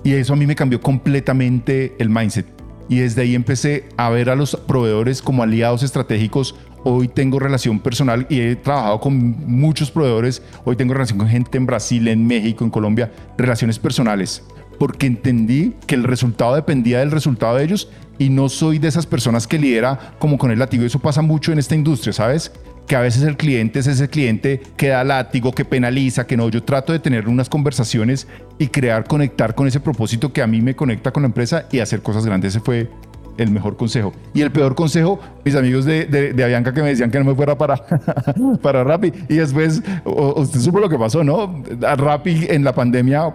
Y eso a mí me cambió completamente el mindset. Y desde ahí empecé a ver a los proveedores como aliados estratégicos hoy tengo relación personal y he trabajado con muchos proveedores, hoy tengo relación con gente en Brasil, en México, en Colombia, relaciones personales, porque entendí que el resultado dependía del resultado de ellos y no soy de esas personas que lidera como con el látigo. Eso pasa mucho en esta industria, ¿sabes? Que a veces el cliente es ese cliente que da látigo, que penaliza, que no. Yo trato de tener unas conversaciones y crear, conectar con ese propósito que a mí me conecta con la empresa y hacer cosas grandes. Ese fue el mejor consejo. Y el peor consejo, mis amigos de, de, de Avianca que me decían que no me fuera para, para Rappi. Y después, usted supo lo que pasó, ¿no? A Rappi en la pandemia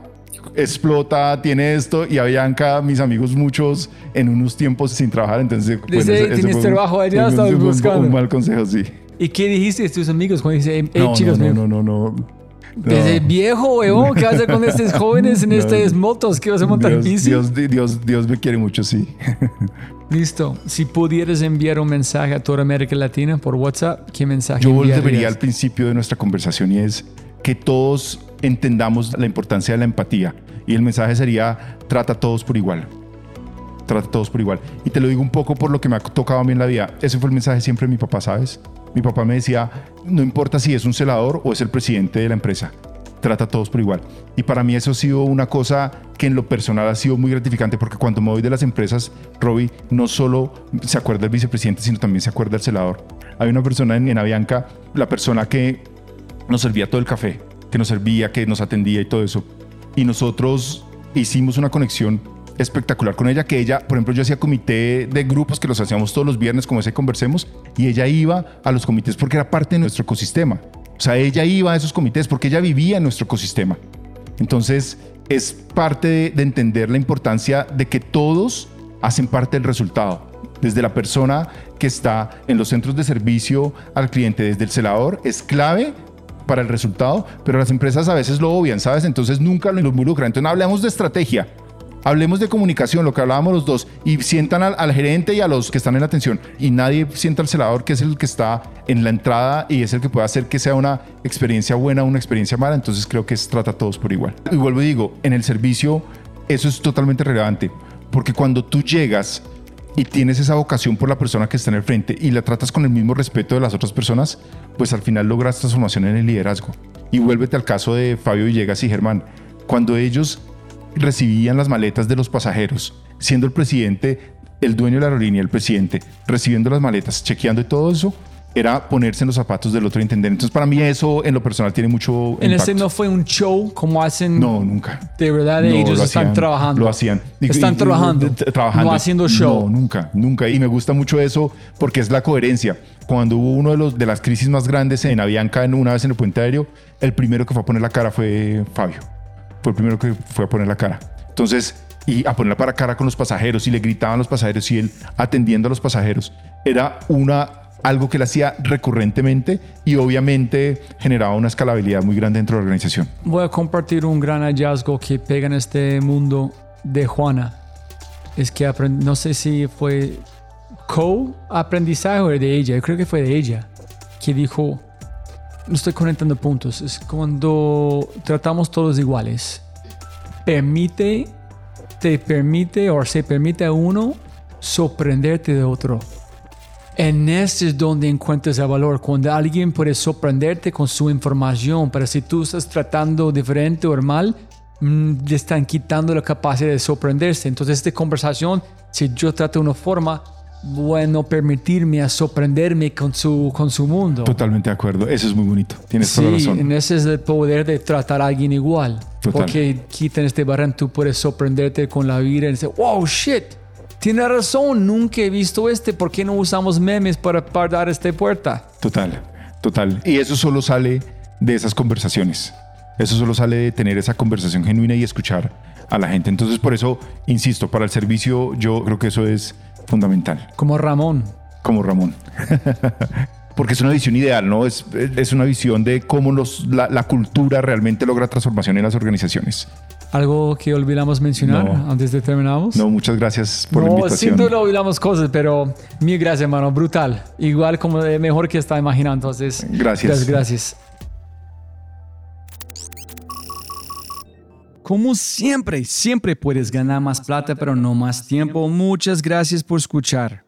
explota, tiene esto, y Avianca, mis amigos muchos, en unos tiempos sin trabajar. Entonces, Dice, ese- ese "Tienes fue un- trabajo allá, un- estás un- un- buscando". Un mal consejo, sí. ¿Y qué dijiste a tus amigos cuando dice, hey, No, chicos, no, no, no, no, no. Desde No. viejo, huevón, ¿qué haces con estos jóvenes en No. estas motos? ¿Qué vas a montar Dios, bici? Dios, Dios, Dios me quiere mucho, sí. Listo. Si pudieras enviar un mensaje a toda América Latina por WhatsApp, ¿qué mensaje Yo volvería enviarías? al principio de nuestra conversación y es que todos entendamos la importancia de la empatía. Y el mensaje sería, trata a todos por igual. Trata a todos por igual. Y te lo digo un poco por lo que me ha tocado a mí en la vida. Ese fue el mensaje siempre de mi papá, ¿sabes? Mi papá me decía, no importa si es un celador o es el presidente de la empresa, trata a todos por igual. Y para mí eso ha sido una cosa que en lo personal ha sido muy gratificante porque cuando me voy de las empresas, Robbie, no solo se acuerda el vicepresidente, sino también se acuerda el celador. Hay una persona en, en Avianca, la persona que nos servía todo el café, que nos servía, que nos atendía y todo eso. Y nosotros hicimos una conexión espectacular con ella, que ella, por ejemplo, yo hacía comité de grupos que los hacíamos todos los viernes, como ese conversemos, y ella iba a los comités porque era parte de nuestro ecosistema. O sea, ella iba a esos comités porque ella vivía en nuestro ecosistema. Entonces, es parte de, de entender la importancia de que todos hacen parte del resultado. Desde la persona que está en los centros de servicio al cliente, desde el celador, es clave para el resultado, pero las empresas a veces lo obvian, ¿sabes? Entonces nunca lo involucran. Entonces no hablemos de estrategia, hablemos de comunicación, lo que hablábamos los dos, y sientan al, gerente y a los que están en la atención, y nadie sienta al celador, que es el que está en la entrada y es el que puede hacer que sea una experiencia buena o una experiencia mala. Entonces creo que es trata a todos por igual. Y vuelvo y digo, en el servicio eso es totalmente relevante, porque cuando tú llegas y tienes esa vocación por la persona que está en el frente y la tratas con el mismo respeto de las otras personas, pues al final logras transformación en el liderazgo. Y vuélvete al caso de Fabio Villegas y Germán. Cuando ellos recibían las maletas de los pasajeros, siendo el presidente, el dueño de la aerolínea, el presidente, recibiendo las maletas, chequeando y todo eso, era ponerse en los zapatos del otro y entender. Entonces, para mí eso en lo personal tiene mucho En impacto. ese no fue un show como hacen. No, nunca. De verdad, No, ellos lo están hacían, trabajando. Lo hacían. Están y- trabajando, trabajando. no haciendo show. No, nunca, nunca. Y me gusta mucho eso porque es la coherencia. Cuando hubo uno de, los, de las crisis más grandes en Avianca, en una vez en el puente aéreo, el primero que fue a poner la cara fue Fabio. Fue el primero que fue a poner la cara. Entonces, y a ponerla para cara con los pasajeros y le gritaban a los pasajeros y él atendiendo a los pasajeros. Era una algo que él hacía recurrentemente y obviamente generaba una escalabilidad muy grande dentro de la organización. Voy a compartir un gran hallazgo que pega en este mundo de Juana. Es que aprend- no sé si fue co-aprendizaje de ella, yo creo que fue de ella, que dijo, no estoy conectando puntos, es cuando tratamos todos iguales. Permite, te permite o se permite a uno sorprenderte de otro. En este es donde encuentras el valor, cuando alguien puede sorprenderte con su información, pero si tú estás tratando diferente o mal, mm, le están quitando la capacidad de sorprenderse. Entonces esta conversación, si yo trato de una forma, bueno, permitirme a sorprenderme con su, con su mundo. Totalmente de acuerdo. Eso es muy bonito. Tienes toda la Sí, razón. en ese es el poder de tratar a alguien igual. Total. Porque quitan este barran, tú puedes sorprenderte con la vida y decir, wow, shit, tiene razón, nunca he visto este, ¿por qué no usamos memes para parar esta puerta? Total, total. Y eso solo sale de esas conversaciones. Eso solo sale de tener esa conversación genuina y escuchar a la gente. Entonces, por eso, insisto, para el servicio yo creo que eso es fundamental, Como Ramón. como Ramón. Porque es una visión ideal, ¿no? Es, es una visión de cómo los, la, la cultura realmente logra transformación en las organizaciones. ¿Algo que olvidamos mencionar No. antes de terminamos? No, muchas gracias por la No, invitación. siento que olvidamos cosas, pero mil gracias, hermano, brutal. Igual como de mejor que está imaginando, entonces. Gracias. Gracias, gracias. Como siempre, siempre puedes ganar más plata, pero no más tiempo. Muchas gracias por escuchar.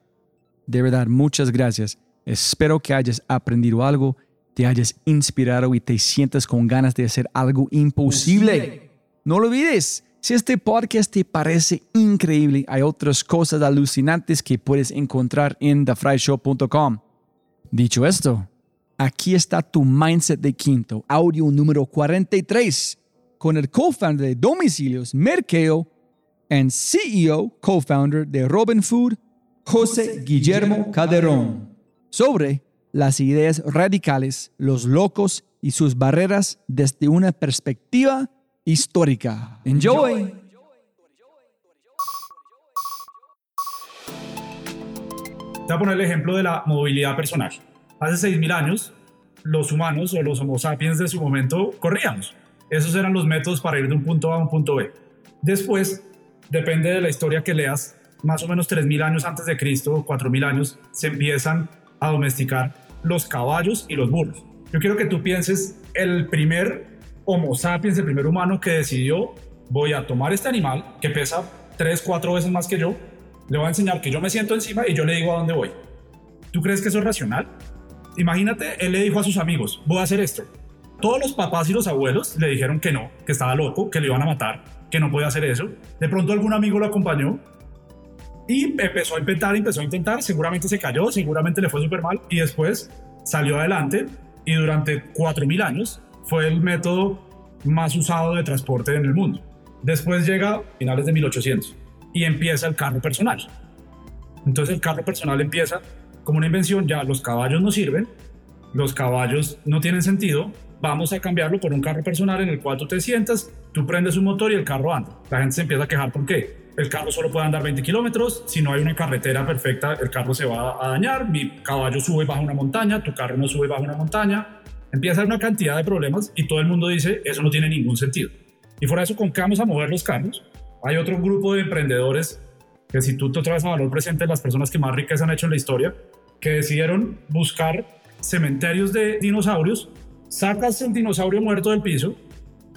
De verdad, muchas gracias. Espero que hayas aprendido algo, te hayas inspirado y te sientas con ganas de hacer algo imposible. No lo olvides. Si este podcast te parece increíble, hay otras cosas alucinantes que puedes encontrar en thefryshow.com. Dicho esto, aquí está tu mindset de quinto, audio número 43, con el co-founder de Domicilios, Merkeo, and CEO, co-founder de Robin Food, José Guillermo Calderón, sobre las ideas radicales, los locos y sus barreras desde una perspectiva histórica. Enjoy. Voy a poner el ejemplo de la movilidad personal. Hace 6.000 años, los humanos o los homo sapiens de su momento corríamos. Esos eran los métodos para ir de un punto A a un punto B. Después, depende de la historia que leas, más o menos 3.000 años antes de Cristo, 4.000 años, se empiezan a domesticar los caballos y los burros. Yo quiero que tú pienses el primer Homo sapiens, el primer humano que decidió, voy a tomar este animal que pesa 3, 4 veces más que yo, le voy a enseñar que yo me siento encima y yo le digo a dónde voy. ¿Tú crees que eso es racional? Imagínate, él le dijo a sus amigos, voy a hacer esto. Todos los papás y los abuelos le dijeron que no, que estaba loco, que le iban a matar, que no podía hacer eso. De pronto algún amigo lo acompañó y empezó a intentar, empezó a intentar, seguramente se cayó, seguramente le fue súper mal y después salió adelante y durante 4.000 años fue el método más usado de transporte en el mundo. Después llega finales de 1800 y empieza el carro personal. Entonces el carro personal empieza como una invención, ya los caballos no sirven, los caballos no tienen sentido, vamos a cambiarlo por un carro personal en el cual tú te sientas, tú prendes un motor y el carro anda. La gente se empieza a quejar, ¿por qué? El carro solo puede andar 20 kilómetros, si no hay una carretera perfecta, el carro se va a dañar, mi caballo sube bajo una montaña, tu carro no sube bajo una montaña, empieza una cantidad de problemas y todo el mundo dice, eso no tiene ningún sentido. Y fuera de eso, ¿con qué vamos a mover los carros? Hay otro grupo de emprendedores que si tú te traes a valor presente las personas que más ricas han hecho en la historia, que decidieron buscar cementerios de dinosaurios, sacas el dinosaurio muerto del piso,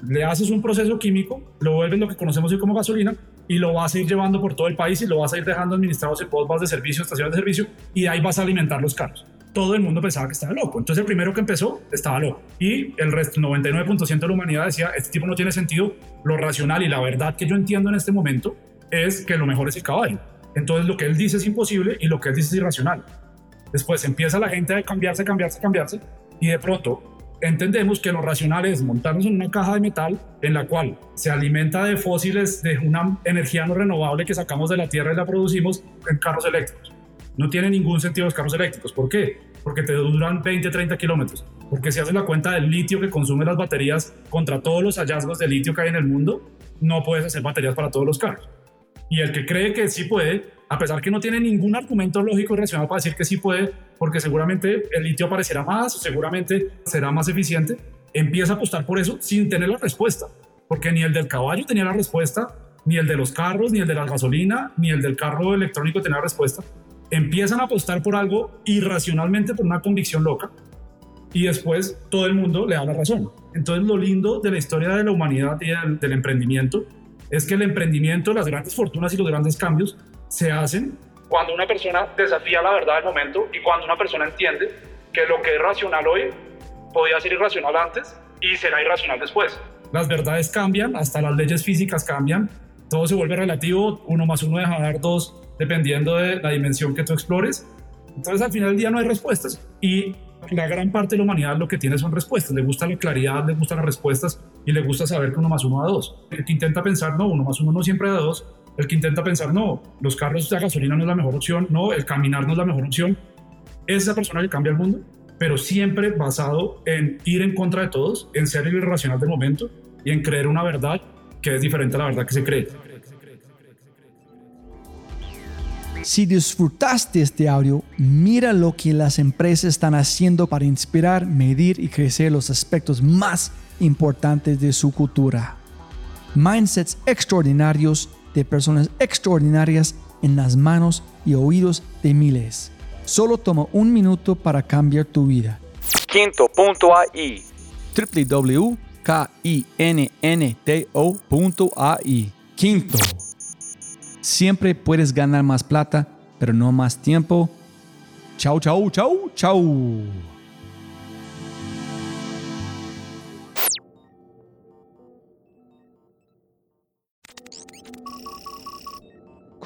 le haces un proceso químico, lo vuelves lo que conocemos hoy como gasolina y lo vas a ir llevando por todo el país y lo vas a ir dejando administrados en pods de servicio, estaciones de servicio y ahí vas a alimentar los carros todo el mundo pensaba que estaba loco. Entonces el primero que empezó estaba loco. Y el resto, 99% de la humanidad decía, este tipo no tiene sentido. Lo racional y la verdad que yo entiendo en este momento es que lo mejor es el caballo. Entonces lo que él dice es imposible y lo que él dice es irracional. Después empieza la gente a cambiarse, cambiarse, cambiarse y de pronto entendemos que lo racional es montarnos en una caja de metal en la cual se alimenta de fósiles de una energía no renovable que sacamos de la tierra y la producimos en carros eléctricos. No tiene ningún sentido los carros eléctricos. ¿Por qué? Porque te duran 20, 30 kilómetros. Porque si haces la cuenta del litio que consume las baterías contra todos los hallazgos de litio que hay en el mundo, no puedes hacer baterías para todos los carros. Y el que cree que sí puede, a pesar que no tiene ningún argumento lógico y racional para decir que sí puede, porque seguramente el litio aparecerá más seguramente será más eficiente, empieza a apostar por eso sin tener la respuesta. Porque ni el del caballo tenía la respuesta, ni el de los carros, ni el de la gasolina, ni el del carro electrónico tenía respuesta empiezan a apostar por algo irracionalmente, por una convicción loca, y después todo el mundo le da la razón. Entonces lo lindo de la historia de la humanidad y del, emprendimiento es que el emprendimiento, las grandes fortunas y los grandes cambios se hacen cuando una persona desafía la verdad del momento y cuando una persona entiende que lo que es racional hoy podía ser irracional antes y será irracional después. Las verdades cambian, hasta las leyes físicas cambian, todo se vuelve relativo, uno más uno deja de dar dos, dependiendo de la dimensión que tú explores. Entonces al final del día no hay respuestas y la gran parte de la humanidad lo que tiene son respuestas. Le gusta la claridad, le gustan las respuestas y le gusta saber que uno más uno da dos. El que intenta pensar, no, uno más uno no siempre da dos. El que intenta pensar, no, los carros de gasolina no es la mejor opción, no, el caminar no es la mejor opción. Esa persona que cambia el mundo, pero siempre basado en ir en contra de todos, en ser irracional del momento y en creer una verdad que es diferente a la verdad que se cree. Si disfrutaste este audio, mira lo que las empresas están haciendo para inspirar, medir y crecer los aspectos más importantes de su cultura. Mindsets extraordinarios de personas extraordinarias en las manos y oídos de miles. Solo toma un minuto para cambiar tu vida. Quinto.ai www.kinnto.ai Quinto. Siempre puedes ganar más plata, pero no más tiempo. Chao, chao, chao, chao.